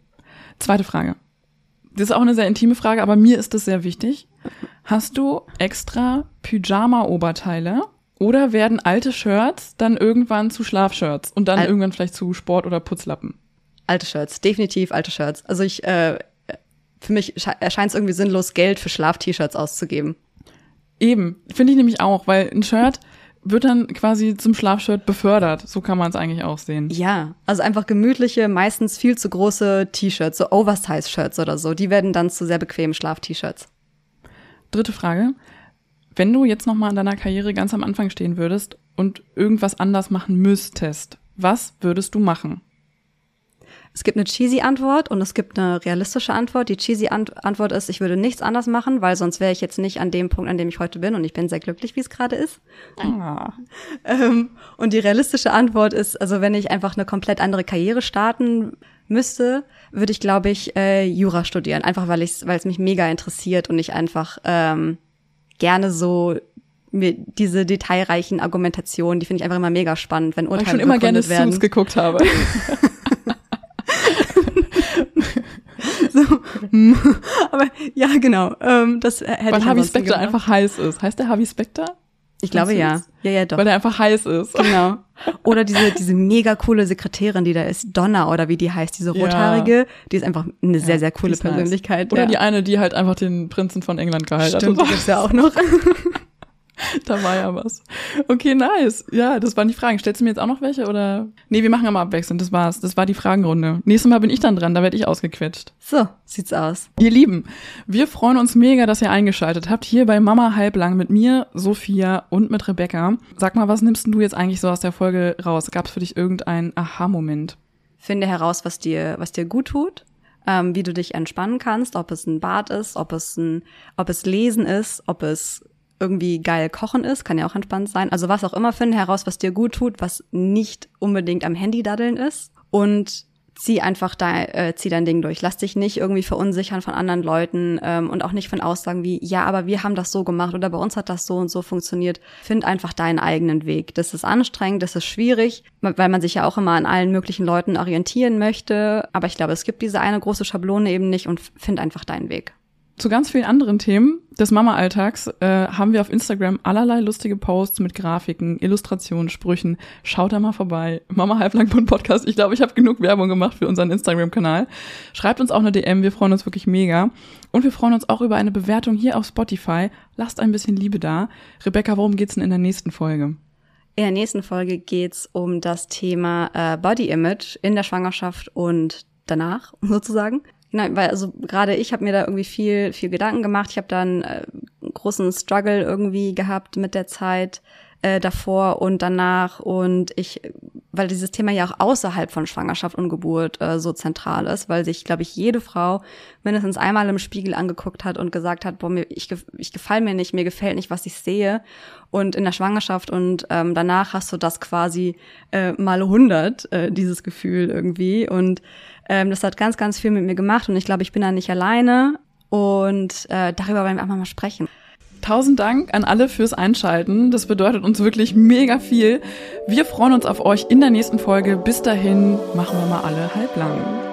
Zweite Frage. Das ist auch eine sehr intime Frage, aber mir ist das sehr wichtig. Hast du extra Pyjama-Oberteile oder werden alte Shirts dann irgendwann zu Schlafshirts und dann Al irgendwann vielleicht zu Sport- oder Putzlappen? Alte Shirts, definitiv alte Shirts. Also ich, äh, für mich erscheint es irgendwie sinnlos, Geld für Schlaf-T-Shirts auszugeben. Eben, finde ich nämlich auch, weil ein Shirt wird dann quasi zum Schlafshirt befördert. So kann man es eigentlich auch sehen. Ja, also einfach gemütliche, meistens viel zu große T-Shirts, so Oversize-Shirts oder so. Die werden dann zu sehr bequemen Schlaf-T-Shirts. Dritte Frage. Wenn du jetzt nochmal in deiner Karriere ganz am Anfang stehen würdest und irgendwas anders machen müsstest, was würdest du machen? Es gibt eine cheesy Antwort und es gibt eine realistische Antwort. Die cheesy Antwort ist, ich würde nichts anders machen, weil sonst wäre ich jetzt nicht an dem Punkt, an dem ich heute bin und ich bin sehr glücklich, wie es gerade ist. Ah. Ähm, und die realistische Antwort ist, also wenn ich einfach eine komplett andere Karriere starten müsste, würde ich, glaube ich, äh, Jura studieren, einfach weil ich, weil es mich mega interessiert und ich einfach ähm, gerne so mir diese detailreichen Argumentationen, die finde ich einfach immer mega spannend, wenn Urteile Weil ich schon immer gerne werden. Suits geguckt habe. so, aber ja, genau. Ähm, das hätte Weil Harvey Specter einfach heiß ist. Heißt der Harvey Specter? Ich glaube ja. Ja, ja, doch. Weil er einfach heiß ist. Genau. Oder diese, diese mega coole Sekretärin, die da ist, Donna oder wie die heißt, diese rothaarige, ja. die ist einfach eine sehr, sehr coole Persönlichkeit. Nice. Oder ja. die eine, die halt einfach den Prinzen von England geheiratet hat. Stimmt, die gibt's ja auch noch. da war ja was. Okay, nice. Ja, das waren die Fragen. Stellst du mir jetzt auch noch welche oder? Nee, wir machen immer abwechselnd. Das war's. Das war die Fragenrunde. Nächstes Mal bin ich dann dran. Da werde ich ausgequetscht. So sieht's aus. Ihr Lieben, wir freuen uns mega, dass ihr eingeschaltet habt hier bei Mama halblang mit mir, Sophia und mit Rebecca. Sag mal, was nimmst du jetzt eigentlich so aus der Folge raus? Gab's für dich irgendeinen Aha-Moment? Finde heraus, was dir, was dir gut tut. Ähm, wie du dich entspannen kannst, ob es ein Bad ist, ob es ein, ob es Lesen ist, ob es irgendwie geil kochen ist, kann ja auch entspannt sein. Also was auch immer, finde heraus, was dir gut tut, was nicht unbedingt am Handy daddeln ist. Und zieh einfach da, äh, zieh dein Ding durch. Lass dich nicht irgendwie verunsichern von anderen Leuten ähm, und auch nicht von Aussagen wie, ja, aber wir haben das so gemacht oder bei uns hat das so und so funktioniert. Find einfach deinen eigenen Weg. Das ist anstrengend, das ist schwierig, weil man sich ja auch immer an allen möglichen Leuten orientieren möchte. Aber ich glaube, es gibt diese eine große Schablone eben nicht und find einfach deinen Weg. Zu ganz vielen anderen Themen des Mama-Alltags äh, haben wir auf Instagram allerlei lustige Posts mit Grafiken, Illustrationen, Sprüchen. Schaut da mal vorbei. Mama Halblang Podcast. Ich glaube, ich habe genug Werbung gemacht für unseren Instagram-Kanal. Schreibt uns auch eine DM. Wir freuen uns wirklich mega. Und wir freuen uns auch über eine Bewertung hier auf Spotify. Lasst ein bisschen Liebe da. Rebecca, worum geht's denn in der nächsten Folge? In der nächsten Folge geht's um das Thema äh, Body Image in der Schwangerschaft und danach sozusagen. Nein, weil also gerade ich habe mir da irgendwie viel viel Gedanken gemacht. Ich habe dann äh, großen Struggle irgendwie gehabt mit der Zeit äh, davor und danach und ich weil dieses Thema ja auch außerhalb von Schwangerschaft und Geburt äh, so zentral ist, weil sich, glaube ich, jede Frau mindestens einmal im Spiegel angeguckt hat und gesagt hat, boah, mir, ich, ich gefall mir nicht, mir gefällt nicht, was ich sehe. Und in der Schwangerschaft und ähm, danach hast du das quasi äh, mal 100, äh, dieses Gefühl irgendwie. Und ähm, das hat ganz, ganz viel mit mir gemacht und ich glaube, ich bin da nicht alleine. Und äh, darüber wollen wir einfach mal sprechen. Tausend Dank an alle fürs Einschalten. Das bedeutet uns wirklich mega viel. Wir freuen uns auf euch in der nächsten Folge. Bis dahin machen wir mal alle halblang.